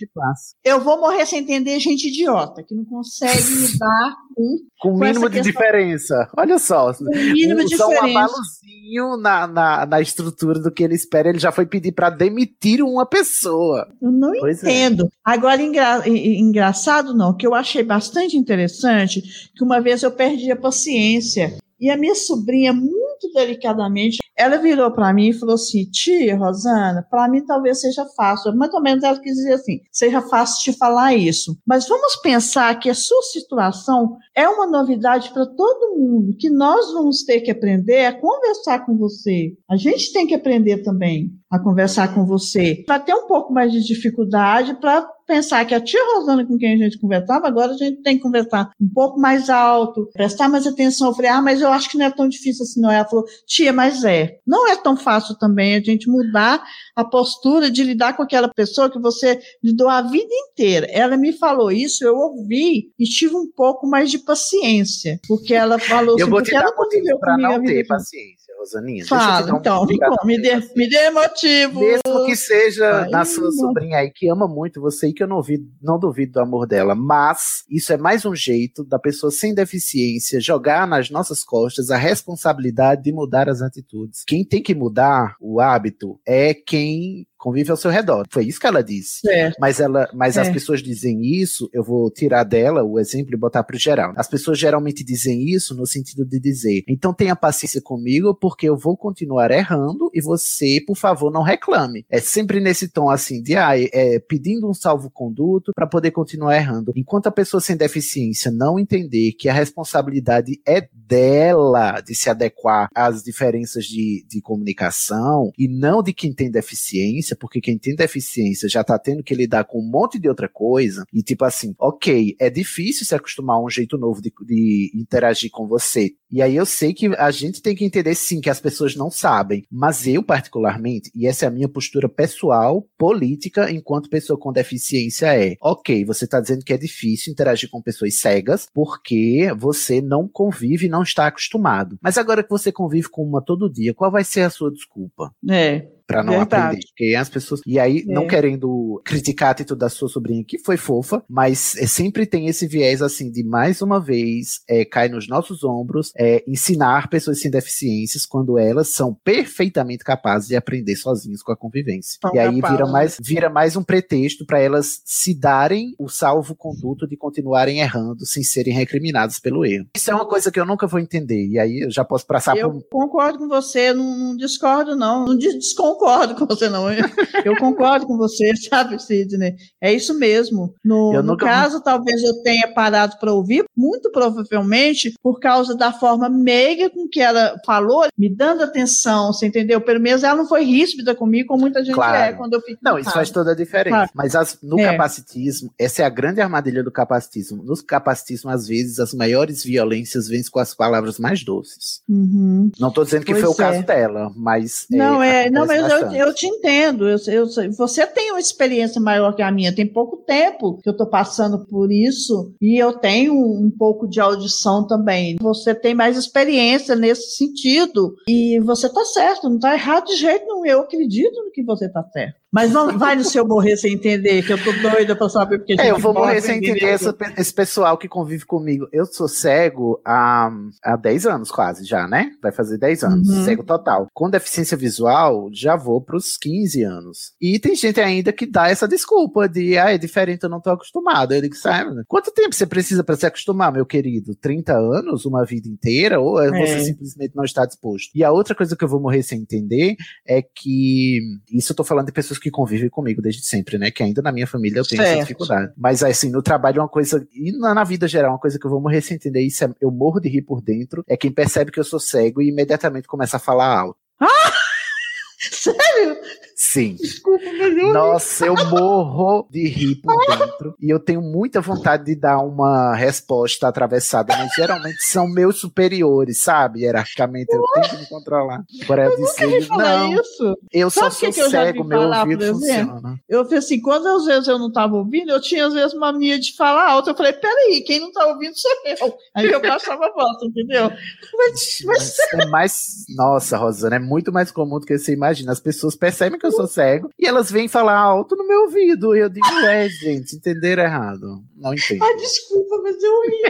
eu vou morrer sem entender gente idiota, que não consegue lidar com. Com o mínimo de questão. diferença. Olha só. Com mínimo um, diferença. Só um abalozinho na, na, na estrutura do que ele espera, ele já foi pedir para demitir uma pessoa. Eu não pois é. entendo. É. Agora, engra, engraçado não, que eu achei bastante interessante, que uma vez eu perdi a paciência. E a minha sobrinha, muito delicadamente, ela virou para mim e falou assim: Tia Rosana, para mim talvez seja fácil. Mais ou menos ela quis dizer assim: seja fácil te falar isso. Mas vamos pensar que a sua situação é uma novidade para todo mundo, que nós vamos ter que aprender a conversar com você. A gente tem que aprender também a conversar com você. Vai ter um pouco mais de dificuldade para pensar que a tia Rosana com quem a gente conversava, agora a gente tem que conversar um pouco mais alto, prestar mais atenção. Eu falei, ah, mas eu acho que não é tão difícil assim, não. Ela falou, tia, mas é. Não é tão fácil também a gente mudar a postura de lidar com aquela pessoa que você lidou a vida inteira. Ela me falou isso, eu ouvi e tive um pouco mais de paciência, porque ela falou eu assim, vou te dar motivo para não ter paciência. Rosaninha. Fala, então, um me, dê, me dê motivo. Mesmo que seja Ai, na sua não. sobrinha aí, que ama muito você e que eu não, vi, não duvido do amor dela, mas isso é mais um jeito da pessoa sem deficiência jogar nas nossas costas a responsabilidade de mudar as atitudes. Quem tem que mudar o hábito é quem convive ao seu redor. Foi isso que ela disse. É. Mas ela, mas é. as pessoas dizem isso, eu vou tirar dela o exemplo e botar para o geral. As pessoas geralmente dizem isso no sentido de dizer: então tenha paciência comigo, porque eu vou continuar errando e você, por favor, não reclame. É sempre nesse tom assim de ah, é, pedindo um salvo-conduto para poder continuar errando. Enquanto a pessoa sem deficiência não entender que a responsabilidade é dela de se adequar às diferenças de, de comunicação e não de quem tem deficiência porque quem tem deficiência já tá tendo que lidar com um monte de outra coisa, e tipo assim, ok, é difícil se acostumar a um jeito novo de, de interagir com você. E aí eu sei que a gente tem que entender sim que as pessoas não sabem, mas eu particularmente, e essa é a minha postura pessoal, política, enquanto pessoa com deficiência é, ok, você tá dizendo que é difícil interagir com pessoas cegas porque você não convive e não está acostumado. Mas agora que você convive com uma todo dia, qual vai ser a sua desculpa? É. Pra não Verdade. aprender. Porque as pessoas. E aí, É. não querendo criticar a atitude da sua sobrinha, que foi fofa, mas é, sempre tem esse viés assim de mais uma vez é, cai nos nossos ombros é, ensinar pessoas sem deficiências quando elas são perfeitamente capazes de aprender sozinhas com a convivência. E aí vira mais, vira mais um pretexto para elas se darem o salvo-conduto de continuarem errando sem serem recriminadas pelo erro. Isso é uma coisa que eu nunca vou entender. E aí eu já posso passar Eu por. concordo com você, não, não discordo, não. Não desconcordo com você, não. Eu, eu concordo com você, sabe, Sidney? É isso mesmo. No, Eu no nunca- caso, talvez eu tenha parado para ouvir, muito provavelmente por causa da forma meiga com que ela falou, me dando atenção, você entendeu? Pelo menos ela não foi ríspida comigo, como muita gente Claro. é quando eu fico. Não, isso faz toda a diferença. Claro. Mas as- no É. capacitismo, essa é a grande armadilha do capacitismo. No capacitismo, às vezes, as maiores violências vêm com as palavras mais doces. Uhum. Não estou dizendo que Pois foi o é. caso dela, mas. Não, é, não, mas eu, eu te entendo. Eu, eu você tem uma experiência maior que a minha. Tem pouco tempo que eu estou passando por isso e eu tenho um pouco de audição também. Você tem mais experiência nesse sentido e você está certo, não está errado de jeito nenhum. Eu acredito no que você está certo. Mas não vai no seu morrer sem entender, que eu tô doida para saber porque a É, eu vou morre morrer sem entender essa esse pessoal que convive comigo. Eu sou cego há, há 10 anos quase já, né? Vai fazer 10 anos, Uhum. cego total. Com deficiência visual, já vou pros 15 anos. E tem gente ainda que dá essa desculpa de, ah, é diferente, eu não tô acostumado. Eu digo, sabe, quanto tempo você precisa para se acostumar, meu querido? 30 anos? Uma vida inteira? Ou é você É. simplesmente não está disposto? E a outra coisa que eu vou morrer sem entender é que, isso eu tô falando de pessoas que convivem comigo desde sempre, né? Que ainda na minha família eu tenho essa Certo. dificuldade. Mas assim, no trabalho é uma coisa, e na, na vida geral, uma coisa que eu vou morrer sem entender, isso é, eu morro de rir por dentro, é quem percebe que eu sou cego e imediatamente começa a falar alto. Sério? Sim. Desculpa, mas eu. Nossa, eu morro de rir por dentro. E eu tenho muita vontade de dar uma resposta atravessada, mas geralmente são meus superiores, sabe? Hierarquicamente, eu tenho que me controlar. Para eu dizer, falar não, isso. eu só sou que cego, meu falar, ouvido por funciona. Eu falei assim, quando às vezes eu não estava ouvindo, eu tinha às vezes mania de falar alto. Eu falei, peraí, quem não está ouvindo sou eu. Aí eu baixava a voz, entendeu? Mas, mas Mas é mais. Nossa, Rosana, é muito mais comum do que você imagina. As pessoas percebem que eu sou cego e elas vêm falar alto no meu ouvido. E eu digo, é, gente, entenderam errado. Não entendo. ah, desculpa, mas eu ri.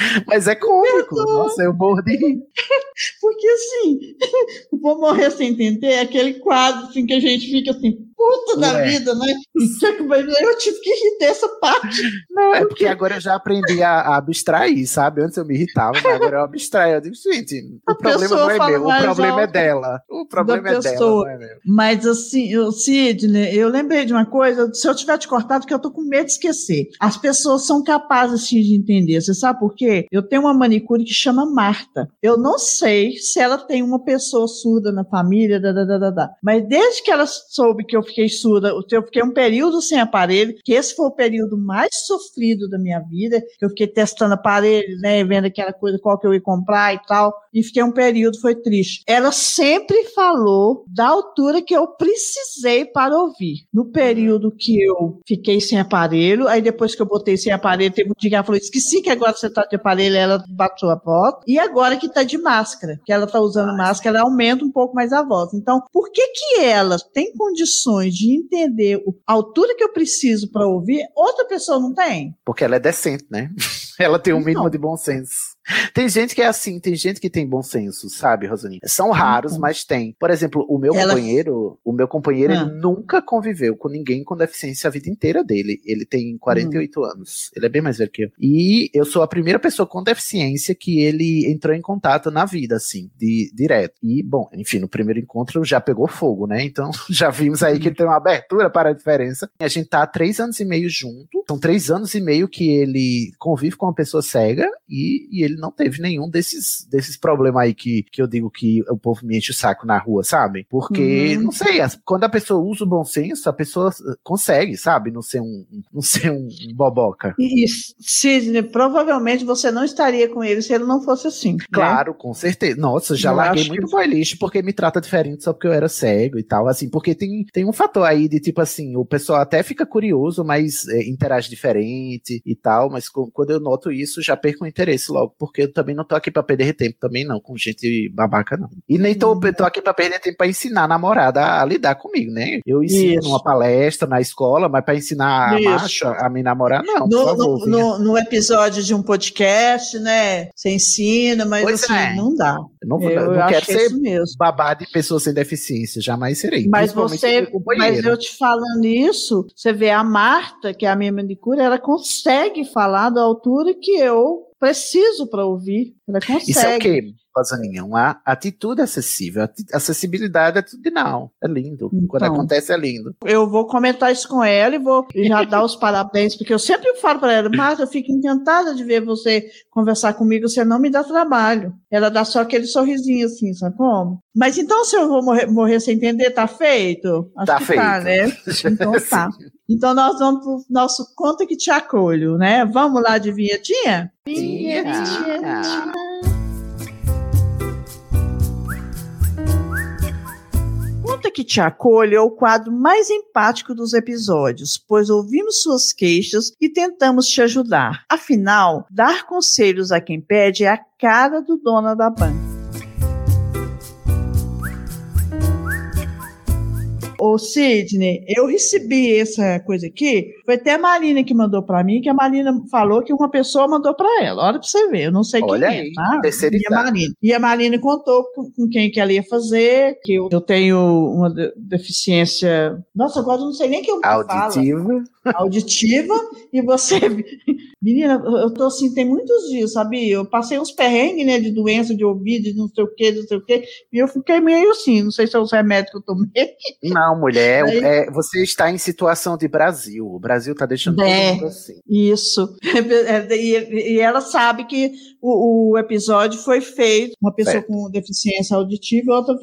Mas é cômico. Nossa, eu morro de rir. Porque assim, vou morrer sem entender é aquele quadro assim, que a gente fica assim, puta da Ué. vida, né? Eu tive que rir dessa parte. Não, é porque agora eu já aprendi a, a abstrair, sabe? Antes eu me irritava, mas agora eu abstraio. Eu digo, gente, o A problema não é meu, o mais problema é dela. O problema é dela, pessoa. não é meu. Mas assim, eu, Sidney, eu lembrei de uma coisa, se eu tiver te cortado, que eu tô com medo de esquecer. As pessoas são capazes sim, de entender. Você sabe por quê? Eu tenho uma manicure que chama Marta. Eu não sei se ela tem uma pessoa surda na família, da, da, da, da. mas desde que ela soube que eu fiquei surda, eu fiquei um período sem aparelho, que esse foi o período mais sofrido da minha vida, eu fiquei testando aparelhos, né, vendo aquela coisa, qual que eu ia comprar e tal, e fiquei um período, foi triste. Ela sempre falou da altura que eu precisei para ouvir. No período que eu fiquei sem aparelho, aí depois que eu botei sem aparelho, teve um dia que ela falou, esqueci que agora você tá de aparelho, ela bateu a voz, e agora que tá de máscara, que ela tá usando máscara, ela aumenta um pouco mais a voz. Então, por que que ela tem condições de entender o- a altura que eu preciso para ouvir, outra pessoa não tem? Porque ela é decente, né? Ela tem um mínimo Não. de bom senso. Tem gente que é assim, tem gente que tem bom senso, sabe, Rosani? São raros, Então. mas tem. Por exemplo, o meu Ela- companheiro, o meu companheiro, Ah. ele nunca conviveu com ninguém com deficiência a vida inteira dele. Ele tem 48 anos. Ele é bem mais velho que eu. E eu sou a primeira pessoa com deficiência que ele entrou em contato na vida, assim, de, direto. E, bom, enfim, no primeiro encontro já pegou fogo, né? Então, já vimos aí que ele tem uma abertura para a diferença. A gente tá há três anos e meio junto. São três anos e meio que ele convive com uma pessoa cega e, e ele não teve nenhum desses, desses problemas aí que, que eu digo que o povo me enche o saco na rua, sabe? Porque, Uhum. não sei, quando a pessoa usa o bom senso, a pessoa consegue, sabe? Não ser um, não ser um boboca. E, Sidney, provavelmente você não estaria com ele se ele não fosse assim. né? Claro, com certeza. Nossa, já Eu larguei muito que- boy lixo porque me trata diferente só porque eu era cego e tal, assim, porque tem, tem um fator aí de tipo assim, o pessoal até fica curioso, mas é, interage diferente e tal, mas co- quando eu noto isso, já perco o interesse logo, porque eu também não tô aqui pra perder tempo também não, com gente babaca não. E nem tô, Uhum. tô aqui pra perder tempo pra ensinar a namorada a, lidar comigo, né? Eu ensino Isso. numa palestra na escola, mas pra ensinar a Isso. macho a me namorar, não, No, favor. no, no- no episódio de um podcast, né? Você ensina, mas Pois assim, é. não dá. Eu não, Eu, não quero que é ser mesmo. babá de pessoas sem deficiência, jamais serei. Mas você, mas eu te falando isso, você vê a Marta, que é a minha manicure, ela consegue falar da altura que eu preciso para ouvir. Ela consegue. Isso é o quê, Rosaninha? Uma atitude acessível. Acessibilidade é tudo não. É lindo. Quando Então. acontece, é lindo. Eu vou comentar isso com ela e vou já dar os parabéns, porque eu sempre falo para ela, Marta, eu fico encantada de ver você conversar comigo, você não me dá trabalho. Ela dá só aquele sorrisinho assim, sabe como? Mas então, se eu vou morrer, morrer sem entender, tá feito? Acho Tá que feito. tá, né? Então tá. Então nós vamos pro nosso Conta que te acolho, né? Vamos lá de vinhetinha? Vinhetinha. Conta que te acolho é o quadro mais empático dos episódios, pois ouvimos suas queixas e tentamos te ajudar. Afinal, dar conselhos a quem pede é a cara do dono da banca. Ô Sidney, eu recebi essa coisa aqui, foi até a Marina que mandou pra mim, que a Marina falou que uma pessoa mandou pra ela. Olha pra você ver, eu não sei Olha quem aí, é, tá? E a. Marina. E a Marina contou com, com quem que ela ia fazer, que eu, eu tenho uma de- deficiência. Nossa, agora eu não sei nem que eu falo Auditiva. e você. Menina, eu tô assim, tem muitos dias, sabia? Eu passei uns perrengues, né, de doença de ouvido, de não sei o que, não sei o que, e eu fiquei meio assim, não sei se é os remédios que eu tomei. Não, mulher, Aí- é, você está em situação de Brasil. O Brasil tá deixando É. todo mundo assim. Isso. E, e ela sabe que o, o episódio foi feito uma pessoa Certo. com deficiência auditiva e outra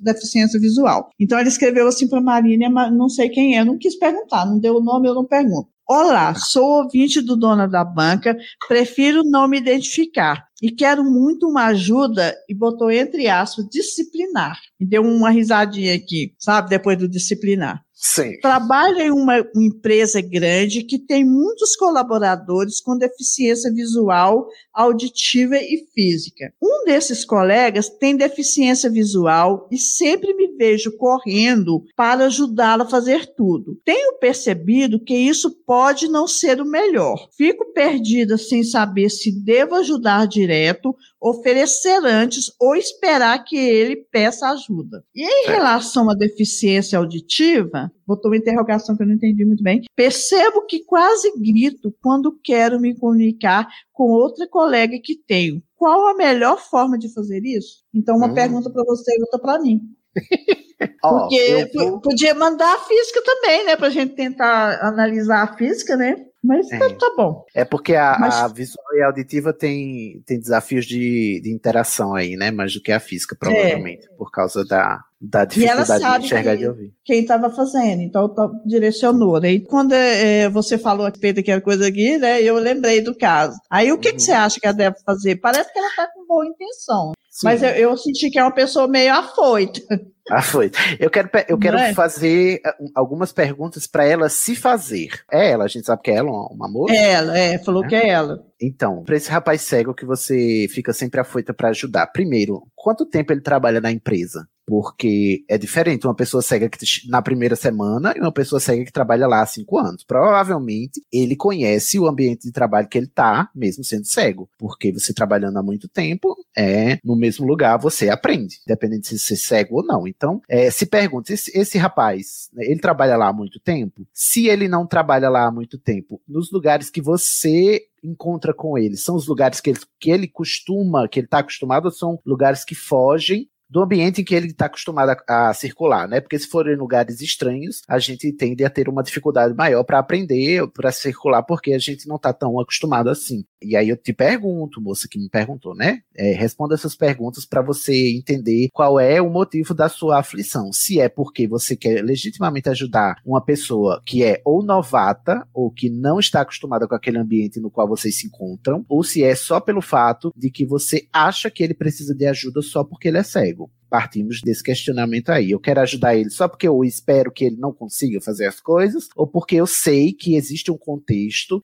deficiência visual. Então ela escreveu assim para Marina, mas não sei quem é, não quis perguntar, não deu o nome, eu não pergunto. Olá, sou ouvinte do Dona da Banca, prefiro não me identificar e quero muito uma ajuda, e botou entre aspas, disciplinar. E deu uma risadinha aqui, sabe, depois do disciplinar. Sim. Trabalha em uma empresa grande que tem muitos colaboradores com deficiência visual, auditiva e física. Um desses colegas tem deficiência visual e sempre me vejo correndo para ajudá-lo a fazer tudo. Tenho percebido que isso pode não ser o melhor. Fico perdida sem saber se devo ajudar direto, oferecer antes ou esperar que ele peça ajuda. E em relação à deficiência auditiva, botou uma interrogação que eu não entendi muito bem. Percebo que quase grito quando quero me comunicar com outra colega que tenho. Qual a melhor forma de fazer isso? Então, uma Hum. pergunta para você e outra para mim. Porque vou- podia mandar a física também, né? Para a gente tentar analisar a física, né? Mas tá, É. tá bom. É porque a, Mas- a visual e a auditiva tem, tem desafios de, de interação aí, né? Mais do que a física, provavelmente, por causa da, da É. E ela dificuldade de sabe enxergar que- de ouvir. quem estava fazendo, então direcionou. Né? E quando é, você falou a respeito daquela coisa aqui, né, eu lembrei do caso. Aí o que, Uhum. que você acha que ela deve fazer? Parece que ela está com boa intenção, Sim. mas eu, eu senti que é uma pessoa meio afoita. Foi. Eu quero, eu quero é? fazer um- algumas perguntas para ela se fazer. É ela, a gente sabe que é ela, uma, moça. Ela, é, falou É. que é ela. Então, para esse rapaz cego que você fica sempre afoita para ajudar, primeiro, quanto tempo ele trabalha na empresa? Porque é diferente uma pessoa cega que na primeira semana e uma pessoa cega que trabalha lá há cinco anos. Provavelmente ele conhece o ambiente de trabalho que ele tá, mesmo sendo cego. Porque você trabalhando há muito tempo, é no mesmo lugar você aprende, independente de ser cego ou não. Então, é, se pergunta, esse, esse rapaz, né, ele trabalha lá há muito tempo? Se ele não trabalha lá há muito tempo, nos lugares que você encontra com ele, são os lugares que ele, que ele costuma, que ele está acostumado, ou são lugares que fogem do ambiente em que ele está acostumado a, a, circular, né? Porque se for em lugares estranhos, a gente tende a ter uma dificuldade maior para aprender, para circular, porque a gente não está tão acostumado assim. E aí eu te pergunto, moça que me perguntou, né? É, responda essas perguntas para você entender qual é o motivo da sua aflição. Se é porque você quer legitimamente ajudar uma pessoa que é ou novata ou que não está acostumada com aquele ambiente no qual vocês se encontram, ou se é só pelo fato de que você acha que ele precisa de ajuda só porque ele é cego partimos desse questionamento aí. Eu quero ajudar ele só porque eu espero que ele não consiga fazer as coisas, ou porque eu sei que existe um contexto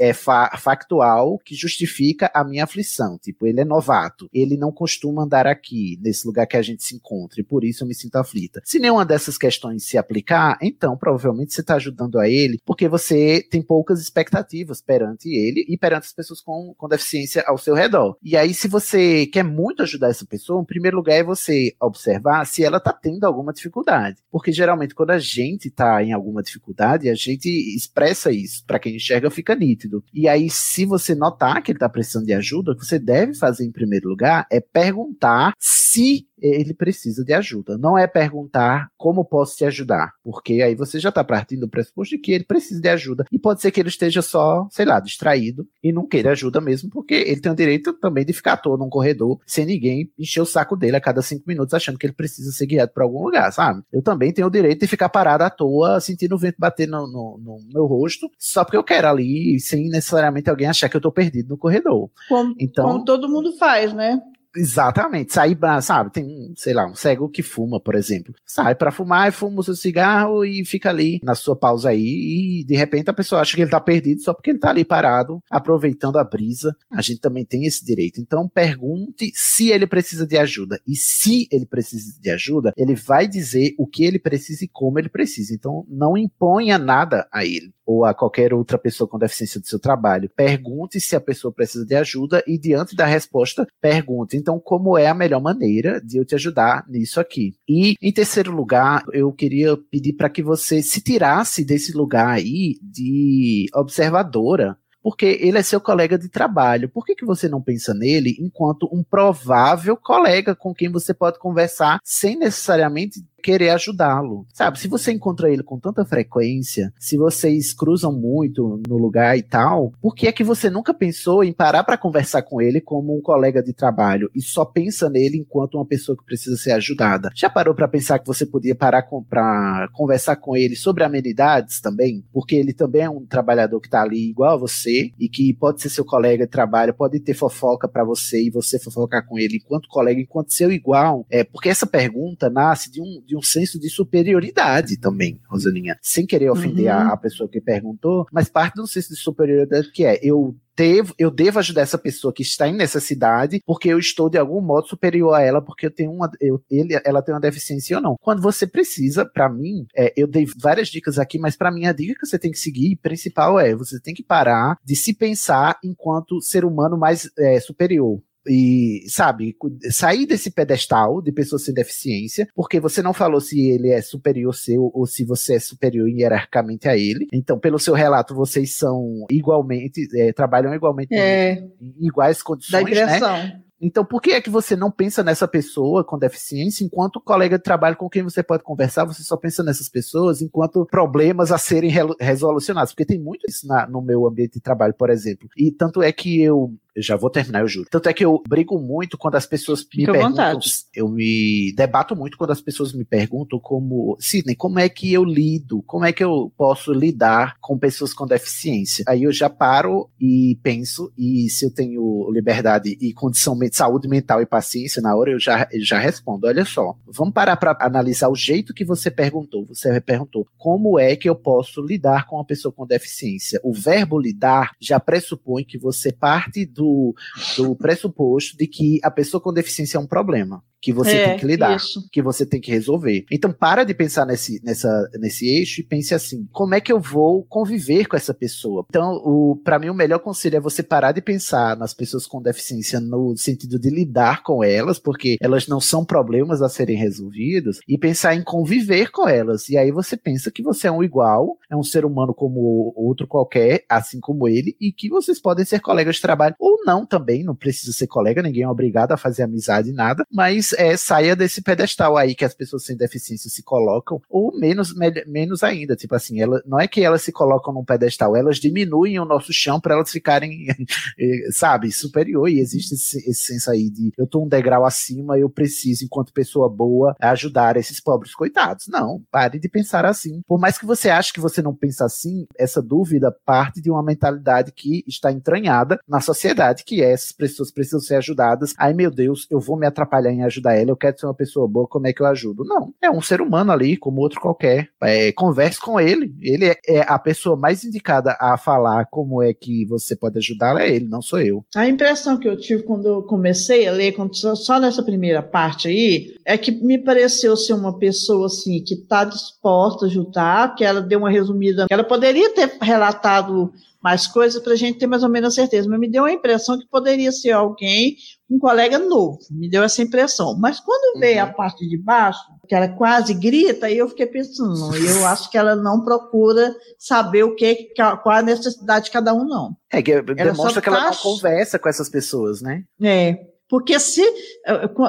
é, fa factual que justifica a minha aflição. Tipo, ele é novato, ele não costuma andar aqui, nesse lugar que a gente se encontra, e por isso eu me sinto aflita. Se nenhuma dessas questões se aplicar, então provavelmente você está ajudando a ele porque você tem poucas expectativas perante ele e perante as pessoas com, com deficiência ao seu redor. E aí, se você quer muito ajudar essa pessoa, em primeiro lugar é você observar se ela está tendo alguma dificuldade. Porque geralmente, quando a gente está em alguma dificuldade, a gente expressa isso. Para quem enxerga, fica nítido. E aí, se você notar que ele está precisando de ajuda, o que você deve fazer em primeiro lugar é perguntar se ele precisa de ajuda. Não é perguntar como posso te ajudar, porque aí você já está partindo do pressuposto de que ele precisa de ajuda. E pode ser que ele esteja só, sei lá, distraído e não queira ajuda mesmo, porque ele tem o direito também de ficar à toa num corredor sem ninguém encher o saco dele a cada cinco minutos achando que ele precisa ser guiado para algum lugar, sabe? Eu também tenho o direito de ficar parado à toa, sentindo o vento bater no, no, no meu rosto, só porque eu quero ali, sem necessariamente alguém achar que eu estou perdido no corredor. Como, então, como todo mundo faz, né? Exatamente, sair, sabe, tem, sei lá, um cego que fuma, por exemplo. Sai para fumar fuma o seu cigarro e fica ali na sua pausa aí e de repente a pessoa acha que ele tá perdido só porque ele tá ali parado, aproveitando a brisa. A gente também tem esse direito. Então pergunte se ele precisa de ajuda. E se ele precisa de ajuda, ele vai dizer o que ele precisa e como ele precisa. Então não imponha nada a ele ou a qualquer outra pessoa com deficiência do seu trabalho. Pergunte se a pessoa precisa de ajuda e diante da resposta, pergunte então, como é a melhor maneira de eu te ajudar nisso aqui? E, em terceiro lugar, eu queria pedir para que você se tirasse desse lugar aí de observadora porque ele é seu colega de trabalho. Por que, que você não pensa nele enquanto um provável colega com quem você pode conversar sem necessariamente querer ajudá-lo. Sabe, se você encontra ele com tanta frequência, se vocês cruzam muito no lugar e tal, por que é que você nunca pensou em parar para conversar com ele como um colega de trabalho e só pensa nele enquanto uma pessoa que precisa ser ajudada? Já parou para pensar que você podia parar para conversar com ele sobre amenidades também? Porque ele também é um trabalhador que está ali igual a você e que pode ser seu colega de trabalho, pode ter fofoca para você e você fofocar com ele enquanto colega, enquanto seu igual. É porque essa pergunta nasce de um de um senso de superioridade também, Rosaninha. Sem querer ofender uhum. a, a, pessoa que perguntou, mas parte do senso de superioridade que é eu devo, eu devo ajudar essa pessoa que está em necessidade, porque eu estou de algum modo superior a ela, porque eu tenho uma, eu, ele, ela tem uma deficiência ou não. Quando você precisa, para mim, é, eu dei várias dicas aqui, mas para mim a dica que você tem que seguir, principal é, você tem que parar de se pensar enquanto ser humano mais é, superior e, sabe, sair desse pedestal de pessoas sem deficiência, porque você não falou se ele é superior seu ou se você é superior hierarquicamente a ele. Então, pelo seu relato, vocês são igualmente, é, trabalham igualmente é, em, iguais condições, né? Então, por que é que você não pensa nessa pessoa com deficiência enquanto colega de trabalho com quem você pode conversar? Você só pensa nessas pessoas enquanto problemas a serem resolucionados? Porque tem muito isso na, no meu ambiente de trabalho, por exemplo. E tanto é que eu eu já vou terminar, eu juro. Tanto é que eu brigo muito quando as pessoas me Fica perguntam. Vontade. Eu me debato muito quando as pessoas me perguntam como, Sidney, como é que eu lido? Como é que eu posso lidar com pessoas com deficiência? Aí eu já paro e penso, e se eu tenho liberdade e condição de saúde mental e paciência na hora, eu já, eu já respondo. Olha só, vamos parar para analisar o jeito que você perguntou. Você perguntou como é que eu posso lidar com uma pessoa com deficiência. O verbo lidar já pressupõe que você parte do do, do pressuposto de que a pessoa com deficiência é um problema que você é, tem que lidar, isso. que você tem que resolver. Então para de pensar nesse, nessa, nesse eixo e pense assim, como é que eu vou conviver com essa pessoa? Então, o para mim o melhor conselho é você parar de pensar nas pessoas com deficiência no sentido de lidar com elas, porque elas não são problemas a serem resolvidos, e pensar em conviver com elas. E aí você pensa que você é um igual, é um ser humano como outro qualquer, assim como ele, e que vocês podem ser colegas de trabalho ou ou não também, não precisa ser colega, ninguém é obrigado a fazer amizade, nada, mas é, saia desse pedestal aí que as pessoas sem deficiência se colocam, ou menos, menos ainda, tipo assim, ela, não é que elas se colocam num pedestal, elas diminuem o nosso chão para elas ficarem, eh, sabe, superior, e existe esse, esse senso aí de eu tô um degrau acima, eu preciso, enquanto pessoa boa, ajudar esses pobres coitados. Não, pare de pensar assim. Por mais que você ache que você não pensa assim, essa dúvida parte de uma mentalidade que está entranhada na sociedade, que é essas pessoas precisam ser ajudadas. Ai meu Deus, eu vou me atrapalhar em ajudar ela, eu quero ser uma pessoa boa, como é que eu ajudo? Não, é um ser humano ali, como outro qualquer. É, converse com ele. Ele é, é a pessoa mais indicada a falar como é que você pode ajudá-la, é ele, não sou eu. A impressão que eu tive quando eu comecei a ler, só nessa primeira parte aí, é que me pareceu ser uma pessoa assim que está disposta a ajudar, que ela deu uma resumida, ela poderia ter relatado mais coisas para a gente ter mais ou menos a certeza, mas me deu a impressão que poderia ser alguém, um colega novo, me deu essa impressão. Mas quando uhum. veio a parte de baixo, que ela quase grita, aí eu fiquei pensando, eu acho que ela não procura saber o que, qual a necessidade de cada um, não. É, que demonstra que ela não tá conversa com essas pessoas, né? É, porque se,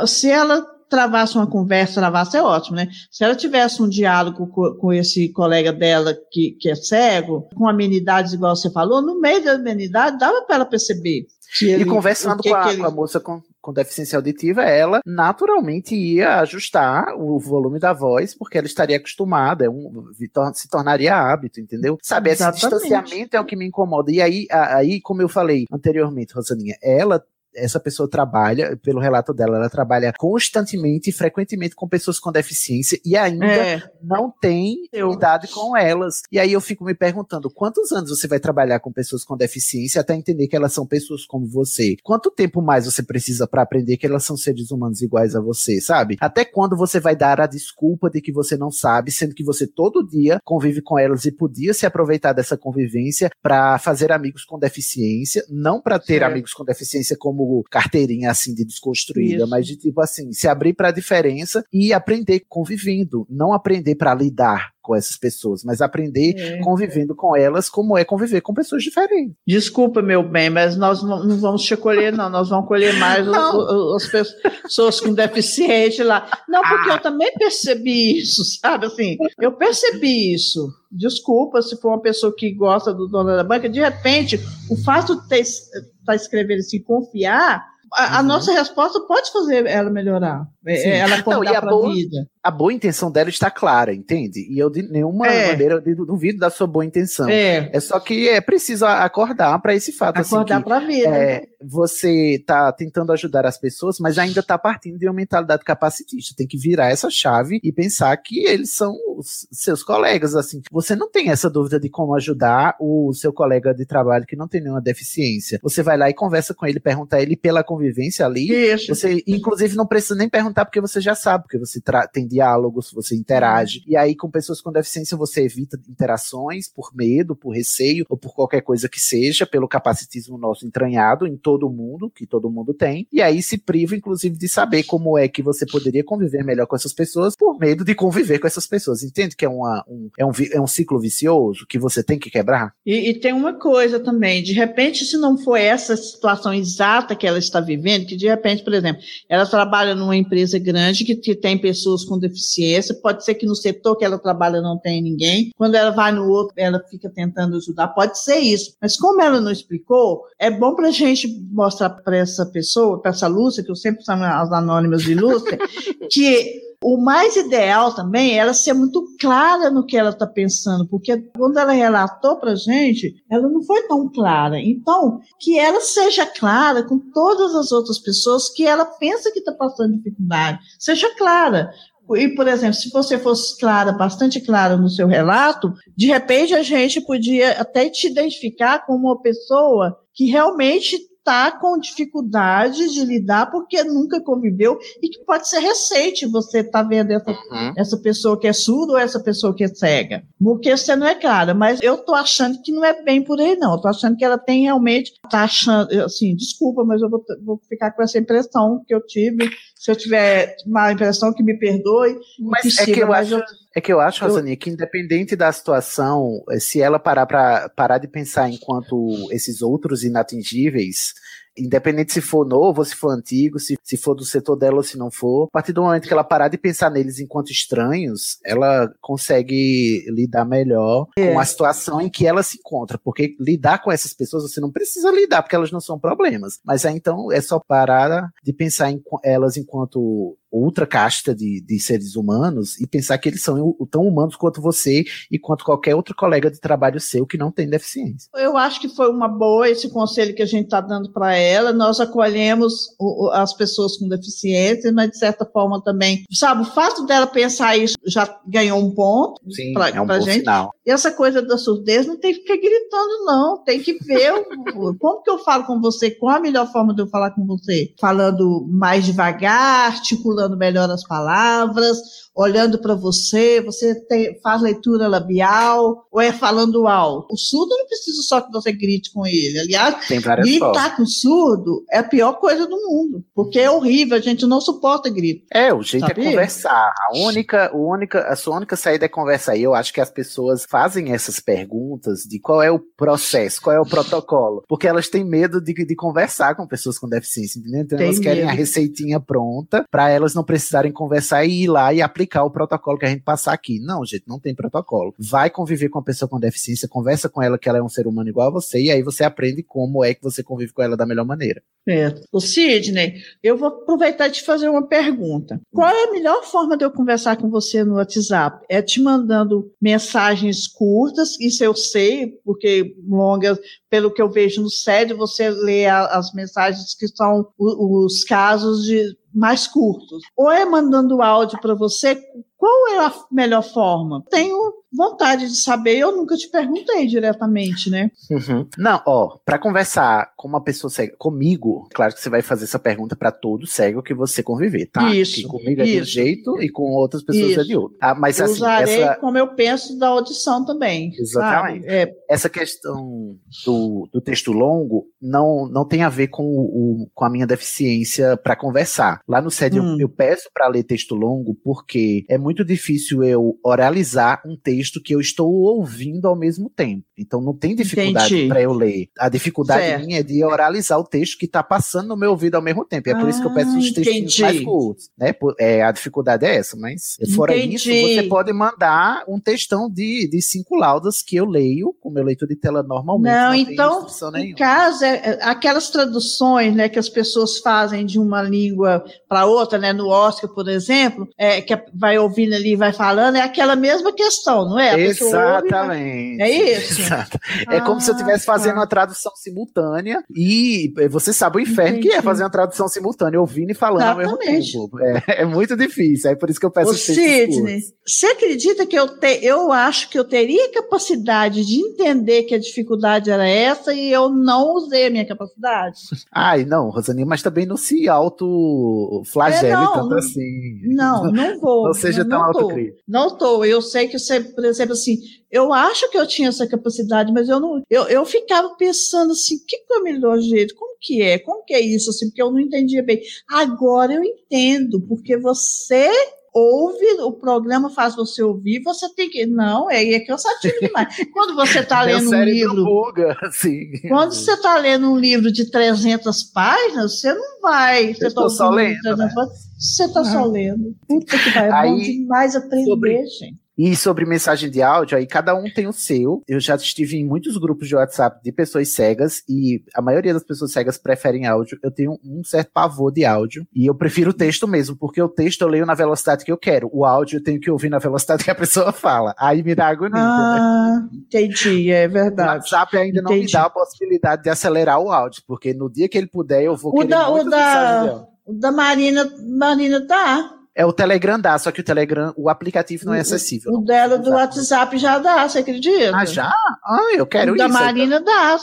se ela travasse uma conversa, travasse é ótimo, né? Se ela tivesse um diálogo com, com esse colega dela que, que é cego, com amenidades igual você falou, no meio da amenidade dava para ela perceber. Ele, e conversando com a, ele... com, a, moça com, com deficiência auditiva, ela naturalmente ia ajustar o volume da voz, porque ela estaria acostumada, é um, se tornaria hábito, entendeu? Sabe, Exatamente. esse distanciamento é o que me incomoda. E aí, aí, como eu falei anteriormente, Rosaninha, ela essa pessoa trabalha, pelo relato dela, ela trabalha constantemente e frequentemente com pessoas com deficiência e ainda é. não tem idade com elas. E aí eu fico me perguntando, quantos anos você vai trabalhar com pessoas com deficiência até entender que elas são pessoas como você? Quanto tempo mais você precisa para aprender que elas são seres humanos iguais a você, sabe? Até quando você vai dar a desculpa de que você não sabe, sendo que você todo dia convive com elas e podia se aproveitar dessa convivência para fazer amigos com deficiência, não para ter amigos com deficiência como como carteirinha assim de desconstruída, Isso. mas de tipo assim, se abrir para a diferença e aprender convivendo, não aprender para lidar com essas pessoas, mas aprender é. convivendo com elas como é conviver com pessoas diferentes. Desculpa, meu bem, mas nós não vamos te colher, não. Nós vamos colher mais as pessoas com deficiente lá. Não, porque ah. eu também percebi isso, sabe? Assim, eu percebi isso. Desculpa se for uma pessoa que gosta do dono da banca, de repente, o fato de estar tá escrevendo assim, confiar, a, a, uhum. nossa resposta pode fazer ela melhorar. É, Sim. Ela acordar para a vida a boa intenção dela está clara, entende? E eu de nenhuma é. maneira eu duvido da sua boa intenção. É, é só que é preciso acordar para esse fato. Assim, acordar assim, para a vida. É, você está tentando ajudar as pessoas, mas ainda está partindo de uma mentalidade capacitista. Tem que virar essa chave e pensar que eles são seus colegas. Assim, você não tem essa dúvida de como ajudar o seu colega de trabalho que não tem nenhuma deficiência. Você vai lá e conversa com ele, pergunta a ele pela convivência ali. Isso. Você, inclusive, não precisa nem perguntar porque você já sabe, porque você tem diálogos, você interage. E aí, com pessoas com deficiência, você evita interações por medo, por receio ou por qualquer coisa que seja, pelo capacitismo nosso entranhado em todo mundo, que todo mundo tem. E aí se priva, inclusive, de saber como é que você poderia conviver melhor com essas pessoas por medo de conviver com essas pessoas. Entende que é, uma, um, é, um, é um ciclo vicioso que você tem que quebrar? E, e tem uma coisa também, de repente, se não for essa situação exata que ela está vivendo, que de repente, por exemplo, ela trabalha numa empresa grande que, que tem pessoas com deficiência, pode ser que no setor que ela trabalha não tenha ninguém, quando ela vai no outro, ela fica tentando ajudar, pode ser isso. Mas como ela não explicou, é bom para a gente mostrar para essa pessoa, para essa Lúcia, que eu sempre chamo as anônimas de Lúcia, que o mais ideal também é ela ser muito clara no que ela está pensando, porque quando ela relatou para a gente, ela não foi tão clara. Então, que ela seja clara com todas as outras pessoas que ela pensa que está passando dificuldade. Seja clara. E, por exemplo, se você fosse clara, bastante clara no seu relato, de repente a gente podia até te identificar como uma pessoa que realmente está com dificuldade de lidar porque nunca conviveu e que pode ser recente você está vendo essa, uhum. essa pessoa que é surda ou essa pessoa que é cega. Porque você não é clara, mas eu estou achando que não é bem por aí, não. Estou achando que ela tem realmente, está achando, assim, desculpa, mas eu vou, vou ficar com essa impressão que eu tive. Se eu tiver uma impressão, que me perdoe. Mas é que eu acho. Eu, é que eu acho, Rosani, que independente da situação, eh, se ela parar para parar de pensar enquanto esses outros inatingíveis, independente se for novo se for antigo, se, se for do setor dela ou se não for, a partir do momento que ela parar de pensar neles enquanto estranhos, ela consegue lidar melhor É. com a situação em que ela se encontra, porque lidar com essas pessoas você não precisa lidar, porque elas não são problemas, mas aí então é só parar de pensar em elas enquanto outra casta de, de seres humanos e pensar que eles são tão humanos quanto você e quanto qualquer outro colega de trabalho seu que não tem deficiência. Eu acho que foi uma boa esse conselho que a gente está dando para ela. Nós acolhemos as pessoas com deficiência, mas de certa forma também, sabe, o fato dela pensar isso já ganhou um ponto. Pra- é um pra gente. sinal. E essa coisa da surdez não tem que ficar gritando, não. Tem que ver o- como que eu falo com você, qual a melhor forma de eu falar com você. Falando mais devagar, articulando melhor as palavras, olhando para você, você tem- faz leitura labial, ou é falando alto. O surdo não precisa só que você grite com ele. Aliás, várias formas. gritar com surdo é a pior coisa do mundo, porque é horrível, a gente não suporta grito. É, o jeito Sabia? é conversar. A única, o única, a sua única saída é conversar. E eu acho que as pessoas fazem essas perguntas de qual é o processo, qual é o protocolo, porque elas têm medo de, de conversar com pessoas com deficiência, entendeu? Então Tem elas querem a medo. receitinha pronta para elas não precisarem conversar e ir lá e aplicar o protocolo que a gente passar aqui. Não, gente, não tem protocolo. Vai conviver com a pessoa com deficiência, conversa com ela que ela é um ser humano igual a você e aí você aprende como é que você convive com ela da melhor maneira. Certo. O Sidney, eu vou aproveitar e te fazer uma pergunta. Qual é a melhor forma de eu conversar com você no WhatsApp? É te mandando mensagens curtas, isso eu sei, porque longas, pelo que eu vejo no SED, você lê as mensagens que são os casos de mais curtos. Ou é mandando áudio para você? Qual é a melhor forma? Tenho vontade de saber, eu nunca te perguntei diretamente, né? Uhum. Não, ó, pra conversar com uma pessoa cega, comigo, claro que você vai fazer essa pergunta pra todo cego que você conviver, tá? Isso, Que comigo é de um jeito e com outras pessoas é Isso. de outro. Ah, mas Eu assim, usarei essa, como eu penso da audição também. Exatamente. É, essa questão do, do texto longo não, não tem a ver com, o, com a minha deficiência para conversar. Lá no SED eu- Hum. eu, peço para ler texto longo porque é muito difícil eu oralizar um texto que eu estou ouvindo ao mesmo tempo. Então não tem dificuldade para eu ler. A dificuldade Certo. minha é de oralizar o texto que está passando no meu ouvido ao mesmo tempo. É por isso que eu peço Ah, os textinhos entendi. mais curtos. Né? É, a dificuldade é essa, mas fora isso, Entendi. você pode mandar um textão de, de cinco laudas que eu leio, com meu leitor de tela normalmente. Não, tem então, em caso, é, é, aquelas traduções né, que as pessoas fazem de uma língua para outra, né, no Oscar, por exemplo, é, que vai ouvindo ali, vai falando, é aquela mesma questão, não é? A pessoa ouve Exatamente. É isso? Exato. É como se eu Ah, estivesse fazendo tá. uma tradução simultânea e eh, você sabe o inferno que é Entendi. fazer uma tradução simultânea, ouvindo e falando ao mesmo Exatamente. tempo. É, é muito difícil, é por isso que eu peço Ô, textos Sidney, você acredita que eu, te, eu acho que eu teria capacidade de entender que a dificuldade era essa e eu não usei a minha capacidade? Ai, não, Rosaninha, mas também não se auto-flagele É, não, tanto não- assim. Não, não vou. Não seja tão não tô. autocrítico. Não estou. Eu sei que você, por exemplo, assim, eu acho que eu tinha essa capacidade, mas eu não. Eu, eu ficava pensando assim, que que é o melhor jeito? Como que é? Como que é isso? Assim, porque eu não entendia bem. Agora eu entendo, porque você ouve, o programa faz você ouvir, você tem que. Não, é, é cansativo demais. Quando você está lendo um livro. buga, assim. Quando você está lendo um livro de 300 páginas, você não vai. Você Eu tá tô só lendo, 300 né? Você está só lendo. Puta que vai, é bom Aí, demais aprender, sobre- gente. E sobre mensagem de áudio, aí cada um tem o seu. Eu já estive em muitos grupos de WhatsApp de pessoas cegas e a maioria das pessoas cegas preferem áudio. Eu tenho um certo pavor de áudio e eu prefiro o texto mesmo, porque o texto eu leio na velocidade que eu quero. O áudio eu tenho que ouvir na velocidade que a pessoa fala. Aí me dá agonia. né? Ah, entendi, é O verdade. WhatsApp ainda não me Entendi. dá a possibilidade de acelerar o áudio, porque no dia que ele puder eu vou O querer da, o, da, o da Marina, Marina tá. É o Telegram dá, só que o Telegram, o aplicativo não é O- acessível. O não dela do. WhatsApp já dá, você acredita? Ah, já? Ah, eu quero o da isso. Marina dá.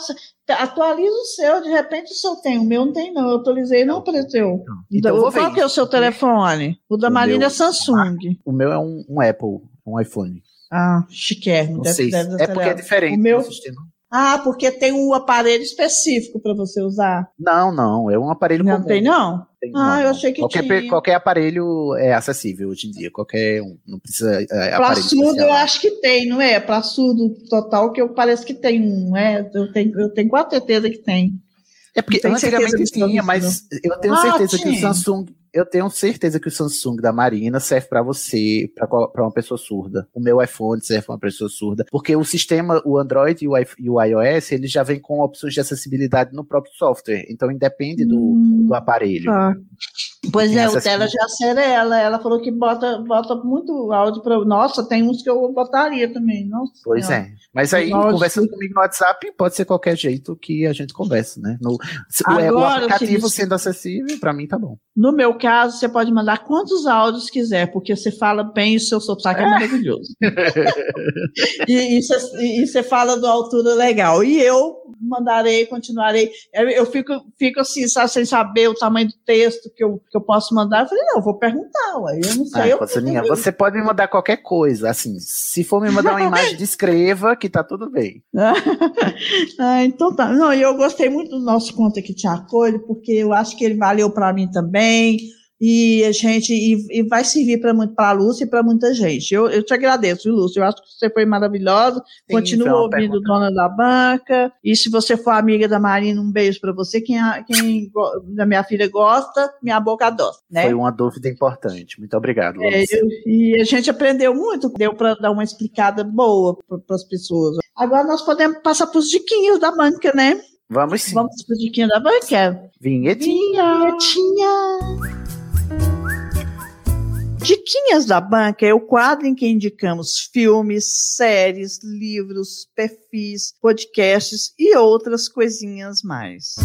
Atualiza o seu, de repente o seu tem. O meu não tem, não. Eu atualizei e não apareceu. Então eu vou ver Qual que é o seu telefone? O da O Marina meu- é Samsung. O meu é um, um Apple, um iPhone. Ah, chiquérrimo. Não Deve, sei. deve é porque é diferente O meu- o sistema. Ah, porque tem um aparelho específico para você usar. Não, não, é um aparelho Não comum. tem, não? Tem, Ah, não, eu não. achei que qualquer, tinha. qualquer aparelho é acessível hoje em dia, qualquer um, não precisa é, aparelho surdo eu acho que tem, não é? Para surdo total que eu parece que tem um, é? Eu tenho, eu tenho quase certeza que tem. É porque antigamente não, tinha, mas eu tenho Ah, certeza que o tinha. Samsung. Eu tenho certeza que o Samsung da Marina serve pra você, pra uma pessoa surda. O meu iPhone serve pra uma pessoa surda. Porque o sistema, o Android e o, e o iOS, ele já vem com opções de acessibilidade no próprio software. Então independe do, Hum. do aparelho. Tá. Pois é, o. Tela já era ela. Ela falou que bota, bota muito áudio para. Nossa, tem uns que eu botaria também. Nossa Pois Senhora. é. Mas aí, Nossa. conversando comigo no WhatsApp, pode ser qualquer jeito que a gente converse, né? No, o- Agora, o aplicativo sendo acessível, pra mim tá bom. No meu caso, você pode mandar quantos áudios quiser, porque você fala bem o seu sotaque é maravilhoso. e, você, fala uma altura legal. E eu mandarei, continuarei. Eu, eu fico, fico assim, sabe, sem saber o tamanho do texto que eu, que eu posso mandar. Eu falei, não, eu vou perguntar, ué. Eu não sei. Ah, eu, você pode me mandar qualquer coisa. Assim, se for me mandar uma imagem, descreva que tá tudo bem. ah, então tá. Não, e eu gostei muito do nosso conto aqui, Te Acolho, porque eu acho que ele valeu para mim também. E a gente e, e vai servir para muito para a Lúcia e para muita gente. Eu, eu te agradeço, Lúcia. Eu acho que você foi maravilhosa. Continua foi uma ouvindo pergunta. Dona da Banca. E se você for amiga da Marina, um beijo para você. Quem, a- quem da minha filha gosta, minha boca adoça, né? Foi uma dúvida importante. Muito obrigado, É, Lúcia. eu- e a gente aprendeu muito, deu para dar uma explicada boa para as pessoas. Agora nós podemos passar para os diquinhos da banca, né? Vamos sim. Vamos para os diquinhos da banca? Vinhetinha. Vinhetinha. Diquinhas da banca é o quadro em que indicamos filmes, séries, livros, perfis, podcasts e outras coisinhas mais.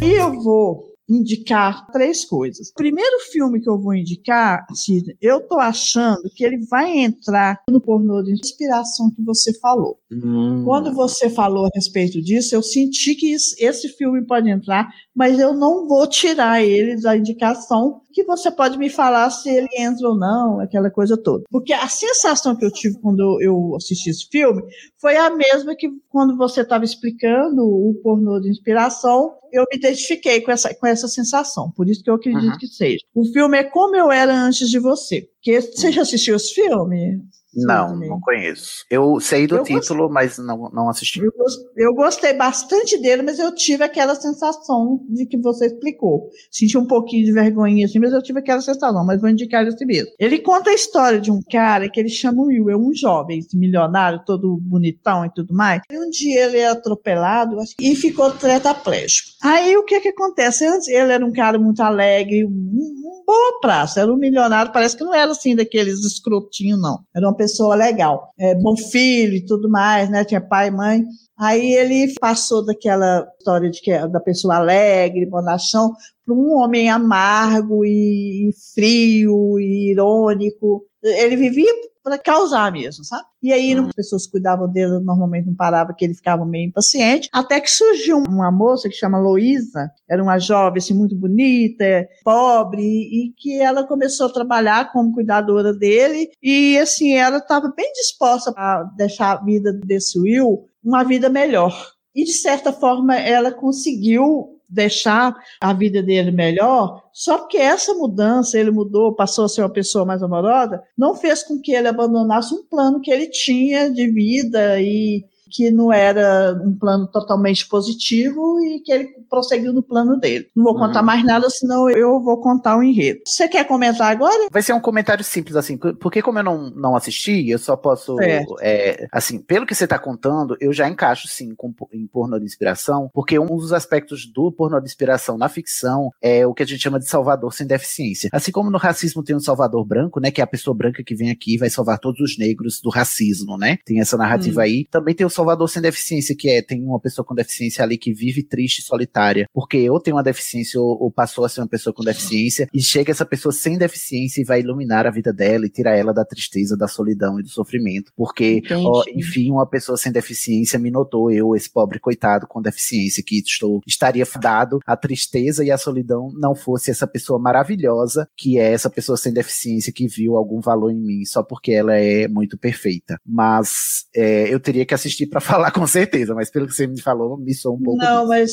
E eu vou indicar três coisas. O primeiro filme que eu vou indicar, Cid, eu tô achando que ele vai entrar no pornô de inspiração que você falou. Hum, Quando você falou a respeito disso, eu senti que isso- esse filme pode entrar, mas eu não vou tirar ele da indicação, que você pode me falar se ele entra ou não, aquela coisa toda. Porque a sensação que eu tive quando eu assisti esse filme foi a mesma que quando você estava explicando o pornô de inspiração, eu me identifiquei com essa, com essa sensação. Por isso que eu acredito Uhum. que seja. O filme é Como Eu Era Antes de Você. Que você já assistiu esse filme? Não, Sidney? não conheço. Eu sei do Eu título, mas não, não assisti. Eu, gos- eu gostei bastante dele, mas eu tive aquela sensação de que você explicou. Senti um pouquinho de vergonha assim, mas eu tive aquela sensação, mas vou indicar esse mesmo. Ele conta a história de um cara que ele chama Will, é um jovem, esse milionário, todo bonitão e tudo mais. E um dia ele é atropelado e ficou tetraplégico. Aí o que que acontece? Ele era um cara muito alegre, um, boa praça, era um milionário, parece que não era assim daqueles escrotinhos, não. Era uma pessoa legal, é, bom filho e tudo mais, né? Tinha pai e mãe. Aí ele passou daquela história de que é da pessoa alegre, bonachão, para um homem amargo e frio e irônico. Ele vivia para causar mesmo, sabe? E aí não- as pessoas cuidavam dele, normalmente não parava, que ele ficava meio impaciente. Até que surgiu uma moça que chama Loísa, era uma jovem assim, muito bonita, pobre, e que ela começou a trabalhar como cuidadora dele. E assim, ela estava bem disposta a deixar a vida desse Will uma vida melhor. E de certa forma ela conseguiu deixar a vida dele melhor, só porque essa mudança, ele mudou, passou a ser uma pessoa mais amorosa, não fez com que ele abandonasse um plano que ele tinha de vida e que não era um plano totalmente positivo e que ele prosseguiu no plano dele. Não vou contar Uhum. mais nada, senão eu vou contar o enredo. Você quer comentar agora? Vai ser um comentário simples, assim, porque como eu não, não assisti, eu só posso. É, assim, pelo que você tá contando, eu já encaixo, sim, com, em pornô de inspiração, porque um dos aspectos do pornô de inspiração na ficção é o que a gente chama de salvador sem deficiência. Assim como no racismo tem um salvador branco, né, que é a pessoa branca que vem aqui e vai salvar todos os negros do racismo, né? Tem essa narrativa Hum. aí. Também tem o salvador sem deficiência, que é, tem uma pessoa com deficiência ali que vive triste e solitária, porque ou tem uma deficiência ou, ou passou a ser uma pessoa com deficiência, e chega essa pessoa sem deficiência e vai iluminar a vida dela e tirar ela da tristeza, da solidão e do sofrimento. Porque, ó, enfim, uma pessoa sem deficiência me notou, eu, esse pobre coitado com deficiência, que estou, estaria dado à tristeza e à solidão não fosse essa pessoa maravilhosa, que é essa pessoa sem deficiência que viu algum valor em mim só porque ela é muito perfeita. Mas é, eu teria que assistir para falar com certeza, mas pelo que você me falou, me soa um pouco. Não, disso. mas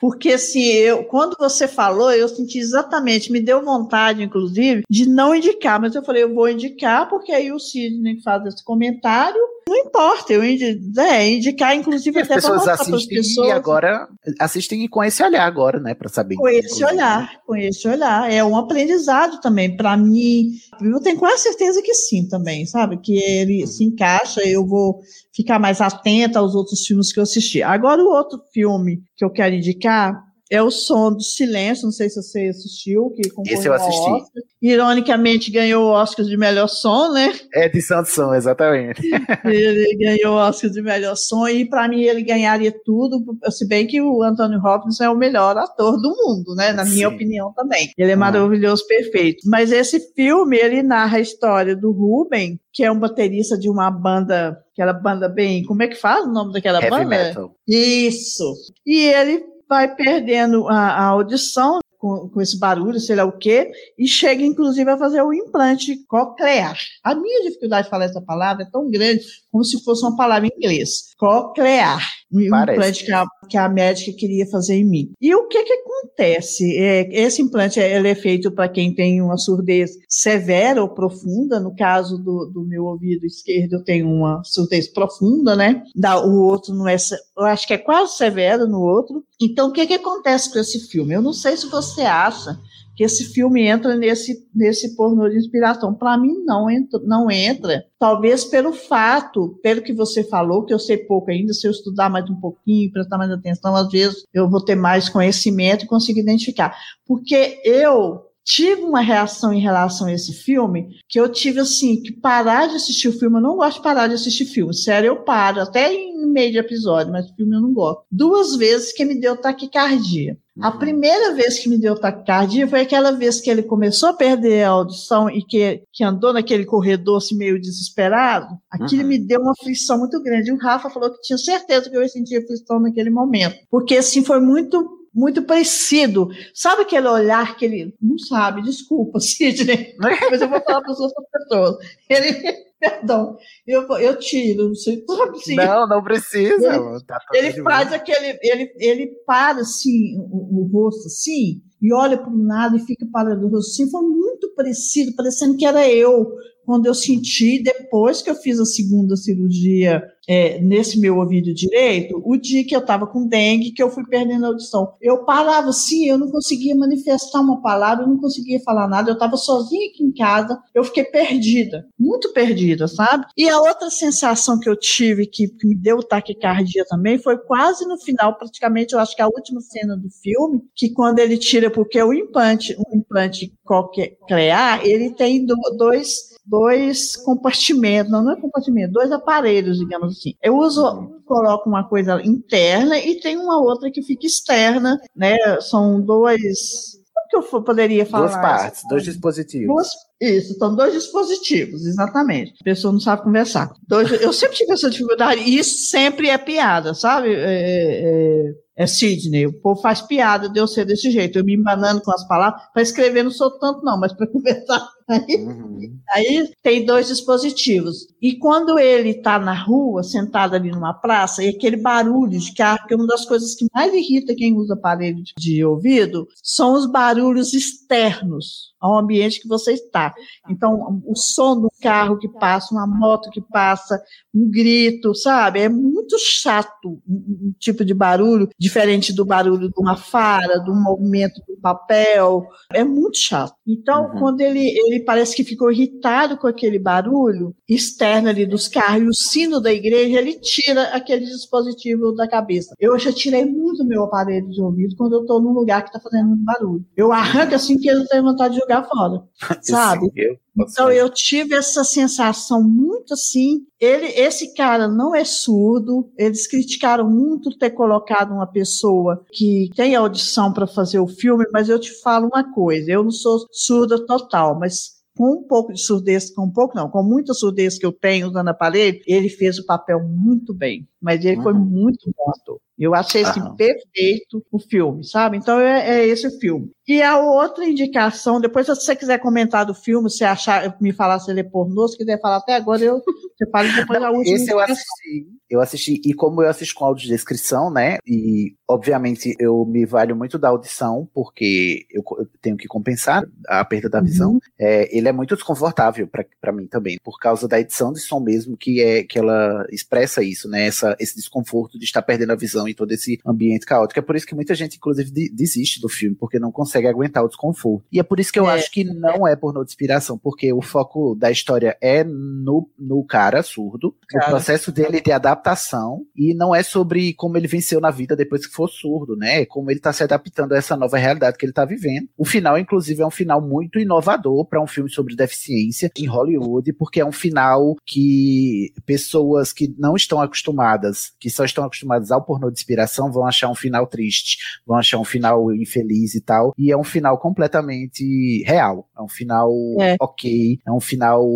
Porque assim, eu, quando você falou, eu senti exatamente, me deu vontade, inclusive, de não indicar, mas eu falei, eu vou indicar, porque aí o Sidney faz esse comentário, não importa, eu indi é, indicar, inclusive, as até para pessoas para as assistem pessoas. e agora assistem com esse olhar agora, né? Pra saber. Com esse olhar, com esse olhar. É um aprendizado também. Para mim, eu tenho quase certeza que sim também, sabe? Que ele se encaixa, eu vou ficar mais atenta aos outros filmes que eu assisti. Agora, o outro filme que eu quero indicar é O Som do Silêncio, não sei se você assistiu, que Esse eu assisti. Oscar. Ironicamente, ganhou o Oscar de melhor som, né? É de Santos, exatamente. Ele ganhou o Oscar de melhor som e para mim ele ganharia tudo, se bem que o Anthony Hopkins é o melhor ator do mundo, né? Na minha Sim. opinião também. Ele é Ah. maravilhoso, perfeito. Mas esse filme ele narra a história do Ruben, que é um baterista de uma banda, aquela banda bem, como é que fala o nome daquela Heavy banda? metal. Isso. E ele vai perdendo a, a audição com, com esse barulho, sei lá o quê, e chega inclusive a fazer o implante coclear. A minha dificuldade de falar essa palavra é tão grande como se fosse uma palavra em inglês. Coclear. Um Parece. implante que a, que a médica queria fazer em mim. E o que que acontece? É, esse implante ele é feito para quem tem uma surdez severa ou profunda. No caso do, do meu ouvido esquerdo, eu tenho uma surdez profunda, né? Da, o outro não é, eu acho que é quase severo no outro. Então, o que que acontece com esse filme? Eu não sei se você acha que esse filme entra nesse, nesse pornô de inspiração. Para mim, não entra, não entra. Talvez pelo fato, pelo que você falou, que eu sei pouco ainda, se eu estudar mais um pouquinho, prestar mais atenção, às vezes eu vou ter mais conhecimento e conseguir identificar. Porque eu tive uma reação em relação a esse filme que eu tive assim que parar de assistir o filme. Eu não gosto de parar de assistir filme. Sério, eu paro até em meio de episódio, mas filme eu não gosto. Duas vezes que me deu taquicardia. A primeira vez que me deu taquicardia foi aquela vez que ele começou a perder a audição e que, que andou naquele corredor assim, meio desesperado. Aquilo Uhum. me deu uma aflição muito grande. E o Rafa falou que tinha certeza que eu ia sentir aflição naquele momento. Porque assim foi muito muito parecido. Sabe aquele olhar que ele não sabe, desculpa, Sidney, mas eu vou falar para as outras pessoas. Ele, perdão, eu, eu tiro, você sabe assim, Não, não precisa. Ele- tá ele faz aquele, ele, ele para assim, o, o rosto assim, e olha para um lado e fica parado o rosto assim, foi muito parecido, parecendo que era eu, quando eu senti, depois que eu fiz a segunda cirurgia é, nesse meu ouvido direito, o dia que eu estava com dengue, que eu fui perdendo a audição. Eu parava assim, eu não conseguia manifestar uma palavra, eu não conseguia falar nada, eu estava sozinha aqui em casa, eu fiquei perdida, muito perdida, sabe? E a outra sensação que eu tive, que, que me deu taquicardia também, foi quase no final, praticamente, eu acho que a última cena do filme, que quando ele tira, porque o implante, um implante coclear, ele tem do- dois dois compartimentos, não, não é compartimento, dois aparelhos, digamos assim. Eu uso, coloco uma coisa interna e tem uma outra que fica externa, né? São dois. Como que eu poderia falar? Duas partes, dois dispositivos. Duas, isso, são dois dispositivos, exatamente. A pessoa não sabe conversar. Dois, eu sempre tive essa dificuldade, e isso sempre é piada, sabe? É, é, é Sidney, o povo faz piada de eu ser desse jeito, eu me embanando com as palavras, para escrever não sou tanto não, mas para conversar aí Uhum. Aí tem dois dispositivos. E quando ele está na rua, sentado ali numa praça, e aquele barulho de carro, que é uma das coisas que mais irrita quem usa aparelho de, de ouvido, são os barulhos externos ao ambiente que você está. Então, o som do carro que passa, uma moto que passa, um grito, sabe? É muito chato um, um tipo de barulho, diferente do barulho de uma fara, do movimento do papel. É muito chato. Então, Uhum. quando ele, ele parece que ficou irritado com aquele barulho externo ali dos carros e o sino da igreja, ele tira aquele dispositivo da cabeça. Eu já tirei muito meu aparelho de ouvido quando eu estou num lugar que está fazendo muito barulho. Eu arranco assim que eu tenho vontade de jogar fora, sabe? Eu Então eu tive essa sensação muito assim. Ele, esse cara não é surdo. Eles criticaram muito ter colocado uma pessoa que tem audição para fazer o filme, mas eu te falo uma coisa: eu não sou surda total, mas com um pouco de surdez, com um pouco não, com muita surdez que eu tenho usando aparelho, ele fez o papel muito bem. Mas ele foi Uhum. muito bom ator. Eu achei assim, Aham. perfeito o filme, sabe? Então é, é esse o filme. E a outra indicação, depois se você quiser comentar do filme, se achar, me falar se ele é pornô, se quiser falar até agora, eu você fala depois a última. Esse eu assisti. Eu assisti, e como eu assisto com audiodescrição, né? E obviamente eu me valho muito da audição, porque eu, eu tenho que compensar a perda da visão. Uhum. É, ele é muito desconfortável pra mim também, por causa da edição de som mesmo, que é que ela expressa isso, né? Essa, esse desconforto de estar perdendo a visão em todo esse ambiente caótico. É por isso que muita gente, inclusive, de- desiste do filme, porque não consegue aguentar o desconforto. E é por isso que eu É. acho que não é pornô de inspiração, porque o foco da história é no, no cara surdo, Cara. processo dele de adaptação, e não é sobre como ele venceu na vida depois que for surdo, né? É como ele tá se adaptando a essa nova realidade que ele tá vivendo. O final, inclusive, é um final muito inovador para um filme sobre deficiência em Hollywood, porque é um final que pessoas que não estão acostumadas, que só estão acostumadas ao pornô de inspiração, vão achar um final triste, vão achar um final infeliz e tal. E é um final completamente real. É um final É. ok, é um final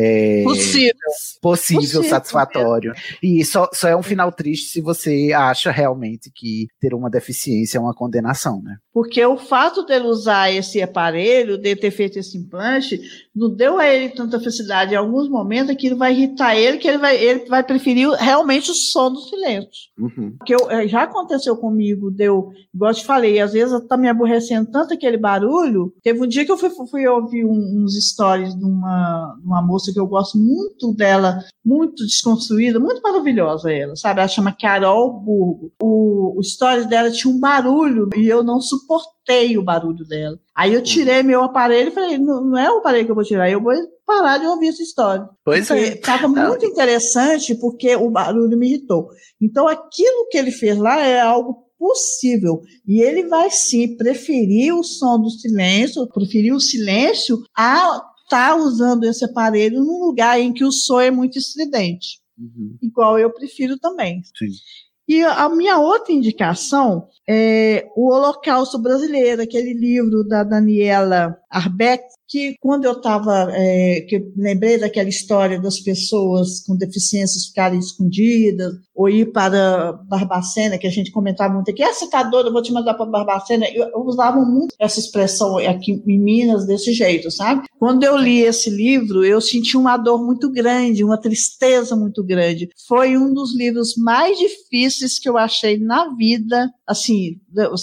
é, Possível. possível, Possível, satisfatório. E só, só é um final triste se você acha realmente que ter uma deficiência é uma condenação, né? Porque o fato dele usar esse aparelho, de ter feito esse implante, não deu a ele tanta felicidade. Em alguns momentos aquilo vai irritar ele, que ele vai, ele vai preferir realmente o som do silêncio. Uhum. Porque eu, eh, já aconteceu comigo, deu, igual eu te falei, às vezes tá me aborrecendo tanto aquele barulho. Teve um dia que eu fui, fui ouvir um- uns stories de uma, de uma moça que eu gosto muito dela, muito desconstruída, muito maravilhosa ela, sabe? Ela chama Carol Burgo. O, o stories dela tinha um barulho e eu não suportei o barulho dela. Aí eu tirei meu aparelho e falei, não, não é o aparelho que eu vou tirar, eu vou parar de ouvir essa história. Pois Porque é. Estava muito interessante porque o barulho me irritou. Então, aquilo que ele fez lá é algo possível. E ele vai sim preferir o som do silêncio, preferir o silêncio a estar usando esse aparelho num lugar em que o som é muito estridente. Uhum. Igual eu prefiro também. Sim. E a minha outra indicação é o Holocausto Brasileiro, aquele livro da Daniela Arbeck, que quando eu estava, que eu lembrei daquela história das pessoas com deficiências ficarem escondidas, ou ir para Barbacena, que a gente comentava muito aqui, essa tá doida, vou te mandar para Barbacena. Eu, eu usava muito essa expressão aqui em Minas desse jeito, sabe? Quando eu li esse livro, eu senti uma dor muito grande, uma tristeza muito grande. Foi um dos livros mais difíceis que eu achei na vida. Assim,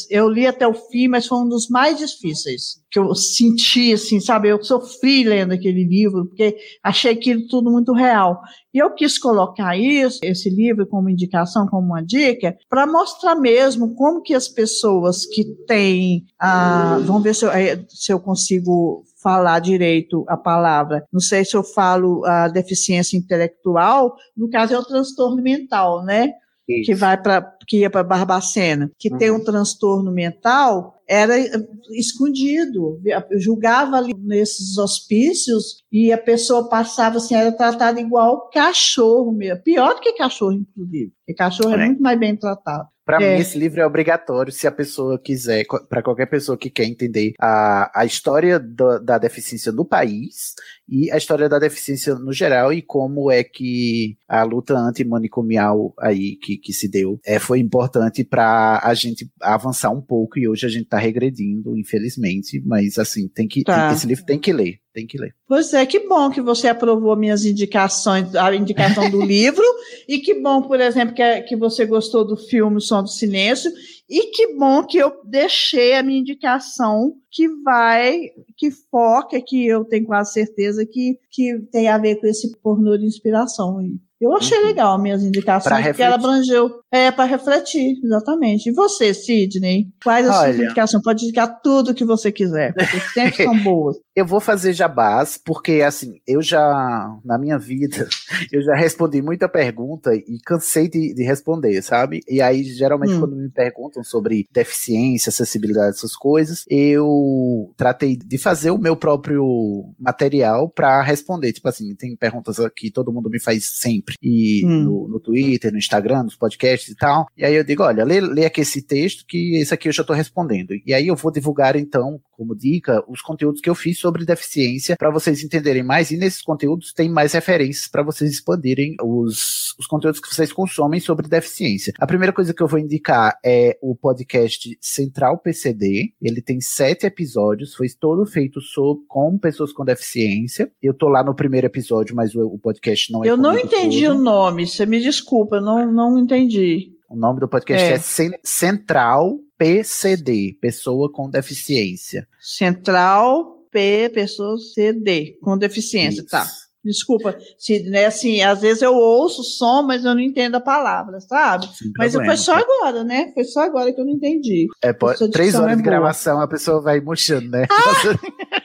eu li até o fim, mas foi um dos mais difíceis que eu senti, assim, sabe? Eu sofri lendo aquele livro, porque achei aquilo tudo muito real. E eu quis colocar isso, esse livro, como indicação, como uma dica, para mostrar mesmo como que as pessoas que têm, ah, vamos ver se eu, eh, se eu consigo falar direito a palavra. Não sei se eu falo a deficiência intelectual, no caso é o transtorno mental, né? Que Isso. vai para que ia para Barbacena, que tem um transtorno mental, era eh, escondido. Julgava ali nesses hospícios e a pessoa passava assim, era tratada igual cachorro mesmo. Pior do que cachorro, inclusive. Porque cachorro é, É. muito mais bem tratado. Pra É. mim, esse livro é obrigatório se a pessoa quiser, para qualquer pessoa que quer entender a, a história da, da deficiência no país e a história da deficiência no geral e como é que a luta antimanicomial aí que, que se deu é, foi importante para a gente avançar um pouco e hoje a gente tá regredindo, infelizmente, mas assim, tem que, Tá. esse livro tem que ler, tem que ler. Pois é, que bom que você aprovou minhas indicações, a indicação do livro, e que bom, por exemplo, que, que você gostou do filme O Som do Silêncio, e que bom que eu deixei a minha indicação que vai, que foca, que eu tenho quase certeza que, que tem a ver com esse pornô de inspiração. Eu achei Uhum. legal minhas indicações, porque ela abrangeu. É, para refletir, exatamente. E você, Sidney? Quais as suas indicações? Pode indicar tudo que você quiser, porque sempre são boas. Eu vou fazer jabás, porque assim, eu já, na minha vida, eu já respondi muita pergunta e cansei de, de responder, sabe? E aí, geralmente, Hum. quando me perguntam sobre deficiência, acessibilidade, essas coisas, eu tratei de fazer o meu próprio material para responder. Tipo assim, tem perguntas que todo mundo me faz sempre. Sempre. E Hum. no, no Twitter, no Instagram, nos podcasts e tal. E aí eu digo, olha, lê, lê aqui esse texto que esse aqui eu já estou respondendo. E aí eu vou divulgar, então, como dica, os conteúdos que eu fiz sobre deficiência para vocês entenderem mais. E nesses conteúdos tem mais referências para vocês expandirem os, os conteúdos que vocês consomem sobre deficiência. A primeira coisa que eu vou indicar é o podcast Central PCD. Ele tem sete episódios, foi todo feito sobre, com pessoas com deficiência. Eu tô lá no primeiro episódio, mas o, o podcast não é Eu não comigo entendi todo. o nome, você me desculpa, não, não entendi. O nome do podcast é, É. Cen- Central PCD, Pessoa com Deficiência. Central P, pessoas CD, com deficiência, Isso. tá. Desculpa, se, né, assim, às vezes eu ouço o som, mas eu não entendo a palavra, sabe? Sem Mas problema. foi só agora, né? Foi só agora que eu não entendi. É, sua três horas é de gravação, a pessoa vai murchando, né?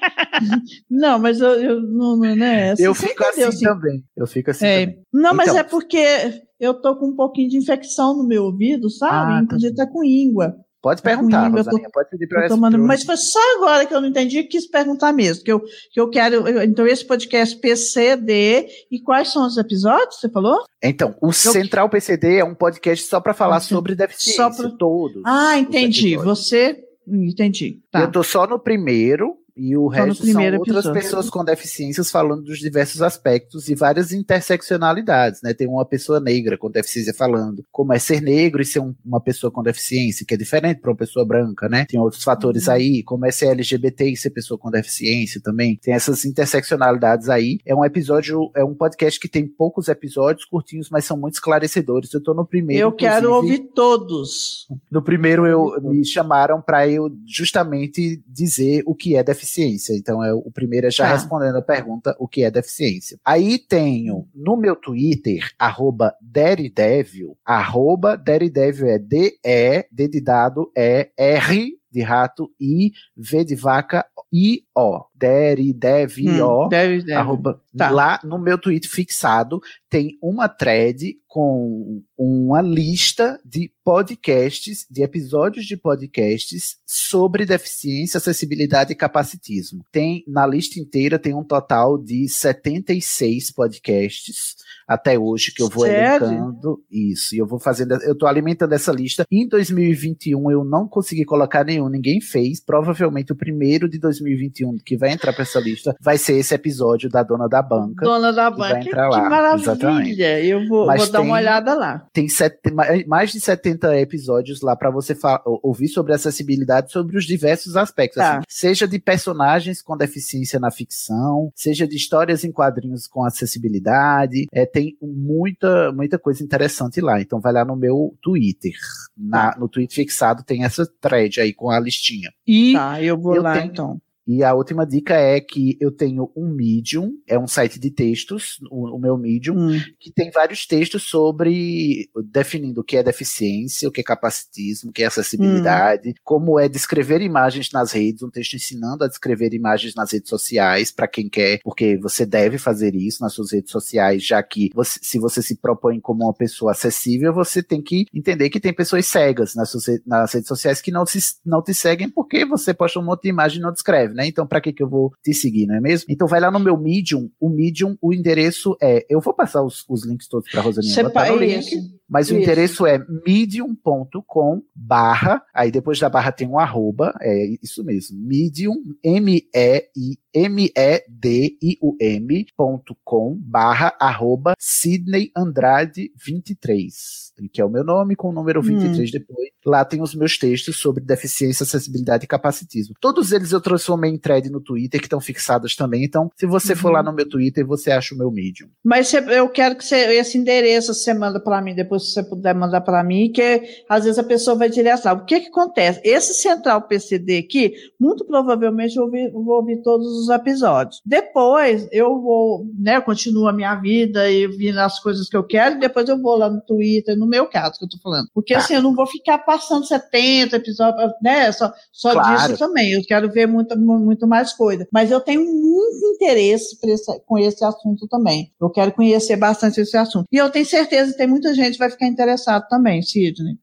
Não, mas eu, eu não, né? eu você fico entendeu, assim também. Eu fico assim É. também. Não, mas Então. é porque eu tô com um pouquinho de infecção no meu ouvido, sabe? Ah, Inclusive tá com íngua. Pode Tá perguntar, eu tô- pode pedir eu tomando, eu- mas foi só agora que eu não entendi e quis perguntar mesmo. Que eu, que eu quero. eu- então, esse podcast PCD. E quais são os episódios? Você falou? Então, o Central PCD é um podcast só para falar sobre deficiência, Só pra- todos. Ah, entendi. Você. Entendi. Tá. Eu tô só no primeiro e o Só resto são outras episódio. pessoas com deficiências falando dos diversos aspectos e várias interseccionalidades, né? Tem uma pessoa negra com deficiência falando como é ser negro e ser um- uma pessoa com deficiência, que é diferente para uma pessoa branca, né? Tem outros fatores Uhum. aí, como é ser LGBT e ser pessoa com deficiência também. Tem essas interseccionalidades aí. É um episódio, é um podcast que tem poucos episódios curtinhos, mas são muito esclarecedores. Eu tô no primeiro. eu quero ouvir todos. No primeiro eu me chamaram para eu justamente dizer o que é deficiência. Então é, o primeiro é já Tá. respondendo a pergunta o que é deficiência. Aí tenho no meu Twitter arroba Daredevil, arroba Daredevil é D E D de dado é R de rato I V de vaca I O. Daredevil Hum, deve, deve. arroba- Tá. Lá no meu tweet fixado tem uma thread com uma lista de podcasts, de episódios de podcasts sobre deficiência, acessibilidade e capacitismo. Tem na lista inteira tem um total de 76 podcasts até hoje que eu vou Sério? elencando isso. E eu vou fazendo, eu tô alimentando essa lista. Em 2021 eu não consegui colocar nenhum, ninguém fez. Provavelmente o primeiro de 2021 que vai entrar para essa lista vai ser esse episódio da dona da banca. Dona da que vai banca. Que entrar lá, maravilha. exatamente. Eu vou, vou dar tem- uma olhada lá. Tem sete- ma- mais de 70 episódios lá para você ouvir sobre acessibilidade, sobre os diversos aspectos. Tá. assim, seja de personagens com deficiência na ficção, seja de histórias em quadrinhos com acessibilidade. É, tem muita, muita coisa interessante lá. Então vai lá no meu Twitter. Na- no tweet fixado tem essa thread aí com a listinha. E Tá, eu vou eu lá tenho- então. E a última dica é que eu tenho um Medium, é um site de textos, o, o meu Medium, Hum. que tem vários textos sobre definindo o que é deficiência, o que é capacitismo, o que é acessibilidade, como é descrever imagens nas redes, um texto ensinando a descrever imagens nas redes sociais, para quem quer, porque você deve fazer isso nas suas redes sociais, já que você- se você se propõe como uma pessoa acessível, você tem que entender que tem pessoas cegas nas, suas nas redes sociais que não, se, não te seguem porque você posta um monte de imagem e não descreve, né? Então, para que, que eu vou te seguir, não é mesmo? Então, vai lá no meu Medium, o Medium, o endereço é. Eu vou passar os, os links todos para Rosaninha Você botar no link. isso. Mas o Isso. endereço é medium.com barra, aí depois da barra tem um arroba, é isso mesmo, medium, M-E-I, M-E-D-I-U-M ponto com barra arroba Sidney Andrade 23, que é o meu nome com o número 23 depois. Lá tem os meus textos sobre deficiência, acessibilidade e capacitismo. Todos eles eu transformei em thread no Twitter, que estão fixados também, então se você for Uhum. lá no meu Twitter, você acha o meu Medium. Mas eu quero que você, esse endereço você manda para mim, depois se você puder mandar para mim, que às vezes a pessoa vai direto lá. O que que acontece? Esse central PCD aqui, muito provavelmente eu ouvi- vou ouvir todos os episódios. Depois eu vou, né, eu continuo a minha vida e vi as coisas que eu quero, e depois eu vou lá no Twitter, no meu caso que eu tô falando. Porque Tá. assim, eu não vou ficar passando 70 episódios, né, só, só Claro. disso também. Eu quero ver muito, muito mais coisa. Mas eu tenho muito interesse esse- com esse assunto também. Eu quero conhecer bastante esse assunto. E eu tenho certeza que tem muita gente que vai ficar interessado também, Sidney.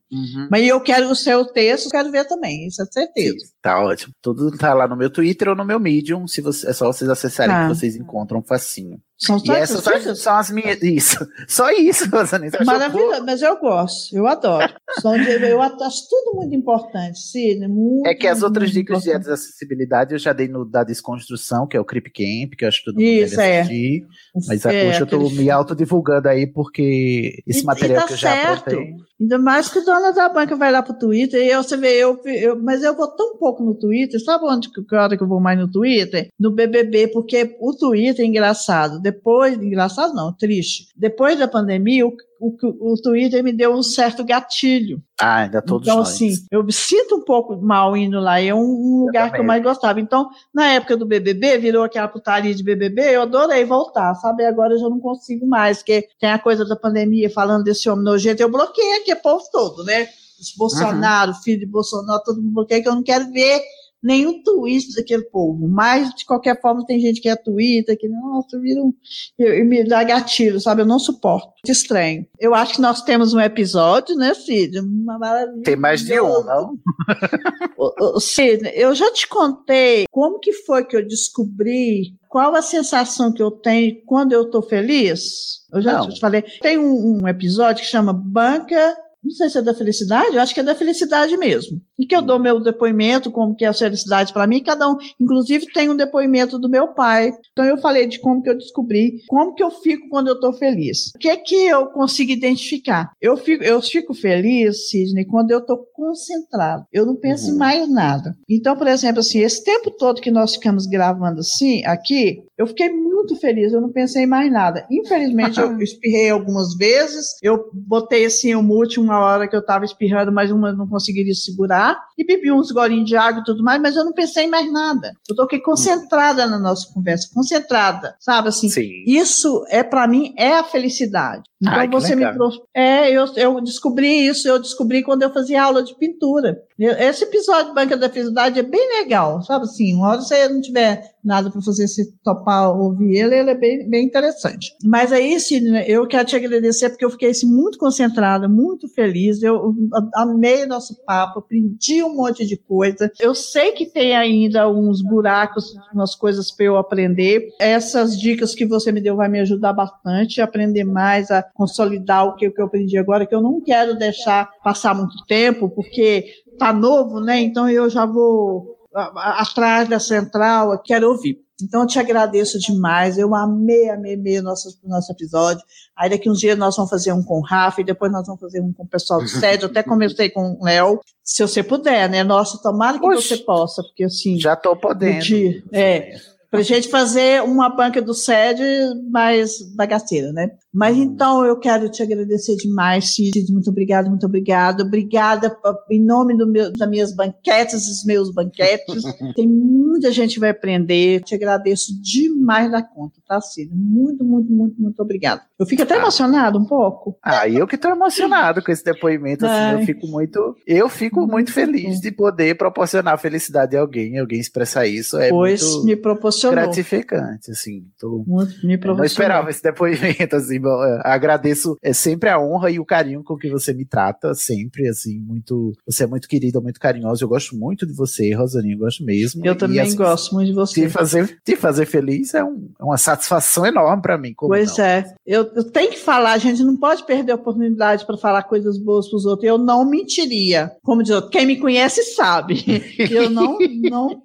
Mas eu quero o seu texto, eu quero ver também, isso é certeza. Tá ótimo. Tudo tá lá no meu Twitter ou no meu Medium. Se você, é só vocês acessarem Tá. que vocês encontram facinho. São E só essas essas são as minhas. Isso. Só isso, achou Maravilhoso, mas eu gosto, eu adoro. São de- eu acho tudo muito importante, Sidney. Muito, É que as outras dicas de importante. acessibilidade eu já dei no da desconstrução, que é o Creep Camp, que eu acho que todo mundo Isso, deve é. assistir. Mas É, hoje eu aquele me autodivulgando aí porque esse E- e material tá que eu já certo. aprontei. Ainda mais que o dono da banca vai lá pro Twitter e eu, você vê, eu, eu- mas eu vou tão pouco no Twitter, sabe onde que que hora que eu vou mais no Twitter? No BBB, porque o Twitter é engraçado. Depois, engraçado não, triste. Depois da pandemia, o, o, o Twitter me deu um certo gatilho. Ah, ainda todos então, nós. assim, eu me sinto um pouco mal indo lá. É um, um lugar que eu mais gostava. Então, na época do BBB, virou aquela putaria de BBB, eu adorei voltar, sabe? Agora eu já não consigo mais, porque tem a coisa da pandemia falando desse homem nojento. Eu bloqueei aqui o povo todo, né? Os Bolsonaro, filho de Bolsonaro, todo mundo bloqueia, que eu não quero ver nenhum tweet daquele povo. Mas, de qualquer forma, tem gente que é Twitter, que, nossa, vira um. eu- me dá gatilho, sabe? Eu não suporto. Muito estranho. Eu acho que nós temos um episódio, né, Cid? Uma maravilha. Tem mais de um, não? Sidney, eu já te contei como que foi que eu descobri qual a sensação que eu tenho quando eu tô feliz. Eu já Não. te falei. Tem um, um episódio que chama Banca. Não sei se é da felicidade, eu acho que é da felicidade mesmo. E que eu dou meu depoimento, como que é a felicidade para mim, cada um, inclusive tem um depoimento do meu pai. Então eu falei de como que eu descobri, como que eu fico quando eu estou feliz. O que é que eu consigo identificar? Eu fico, eu fico feliz, Sidney, quando eu estou concentrado. Eu não penso em Uhum. mais nada. Então, por exemplo, assim, esse tempo todo que nós ficamos gravando assim, aqui, eu fiquei muito feliz, eu não pensei em mais nada. Infelizmente, eu espirrei algumas vezes, eu botei assim o mute uma hora que eu estava espirrando, mas uma não conseguiria segurar, e bebi uns golinhos de água e tudo mais, mas eu não pensei em mais nada. Eu tô aqui concentrada na nossa conversa, concentrada, sabe assim? Sim. Isso é para mim é a felicidade. Então Ai, você me trouxe. É, eu, eu descobri isso, eu descobri quando eu fazia aula de pintura. Esse episódio de Banca da Felicidade é bem legal, sabe assim? Uma hora você não tiver nada para fazer, se topar ouvir ele, ele é bem, bem interessante. Mas aí, Sidney, eu quero te agradecer porque eu fiquei assim, muito concentrada, muito feliz. Eu amei o nosso papo, aprendi um monte de coisa. Eu sei que tem ainda uns buracos, umas coisas para eu aprender. Essas dicas que você me deu vai me ajudar bastante a aprender mais, a consolidar o que, o que eu aprendi agora, que eu não quero deixar passar muito tempo, porque tá novo, né? Então eu já vou atrás da central, eu quero ouvir. Então eu te agradeço demais. Eu amei, amei, amei o nosso, nosso episódio. Aí daqui uns dias nós vamos fazer um com o Rafa e depois nós vamos fazer um com o pessoal do SED. Eu até conversei com o Léo. Se você puder, né? Nossa, tomara que você possa, porque assim. Já tô podendo. de- é, pra gente fazer uma banca do SED mais bagaceira, né? Mas Hum. então eu quero te agradecer demais, Cid. Muito obrigada, muito obrigada. Obrigada em nome do meu, das minhas banquetes, dos meus banquetes. Tem muita gente que vai aprender. Te agradeço demais da conta, tá, Cid? Muito, muito, muito, muito obrigada. Eu fico até Ah. emocionada um pouco. Ah, eu que tô emocionado com esse depoimento, assim, eu fico muito, eu fico muito, Muito feliz bom. de poder proporcionar felicidade a alguém, alguém expressar isso, é pois muito me proporcionou. gratificante, assim, tô, Muito, me eu proporcionou. não esperava esse depoimento, assim, bom, eu agradeço é sempre a honra e o carinho com que você me trata, sempre, assim, muito, você é muito querida, muito carinhosa, eu gosto muito de você, Rosaninha, eu gosto mesmo. Eu E, também assim, gosto muito de você. Te fazer, te fazer feliz é, um- é uma satisfação enorme pra mim. Pois não? é, eu, eu tenho que falar, a gente não pode perder a oportunidade para falar coisas boas para os outros. Eu não mentiria. Como diz outro, quem me conhece sabe. Eu não. não...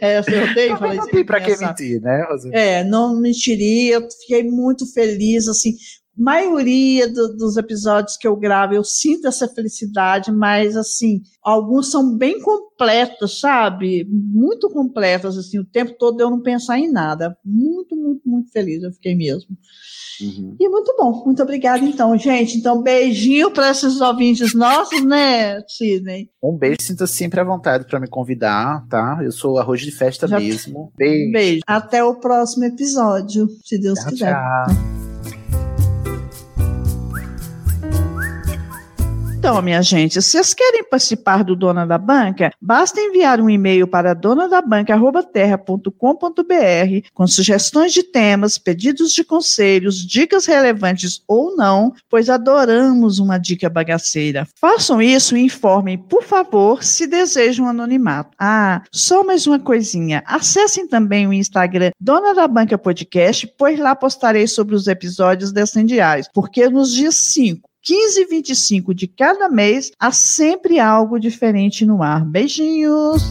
É, eu odeio falar Não isso. tem pra que mentir, né, Rosaninha? É, não mentiria, eu fiquei muito feliz, assim, maioria do- dos episódios que eu gravo, eu sinto essa felicidade, mas, assim, alguns são bem completos, sabe? Muito completos, assim, o tempo todo eu não pensar em nada. Muito, muito, muito feliz eu fiquei mesmo. Uhum. E muito bom, muito obrigada, então, gente. Então, beijinho para esses ouvintes nossos, né, Sidney? Um beijo, sinta sempre à vontade pra me convidar, tá? Eu sou arroz de festa Já- mesmo. Beijo. Beijo. Até o próximo episódio, se Deus Tchau, quiser. tchau. Então, minha gente, se vocês querem participar do Dona da Banca, basta enviar um e-mail para donadabanca.terra.com.br com sugestões de temas, pedidos de conselhos, dicas relevantes ou não, pois adoramos uma dica bagaceira. Façam isso e informem, por favor, se desejam anonimato. Ah, só mais uma coisinha. Acessem também o Instagram Dona da Banca Podcast, pois lá postarei sobre os episódios descendiais, porque nos dias 5, 15 e 25 de cada mês, há sempre algo diferente no ar. Beijinhos!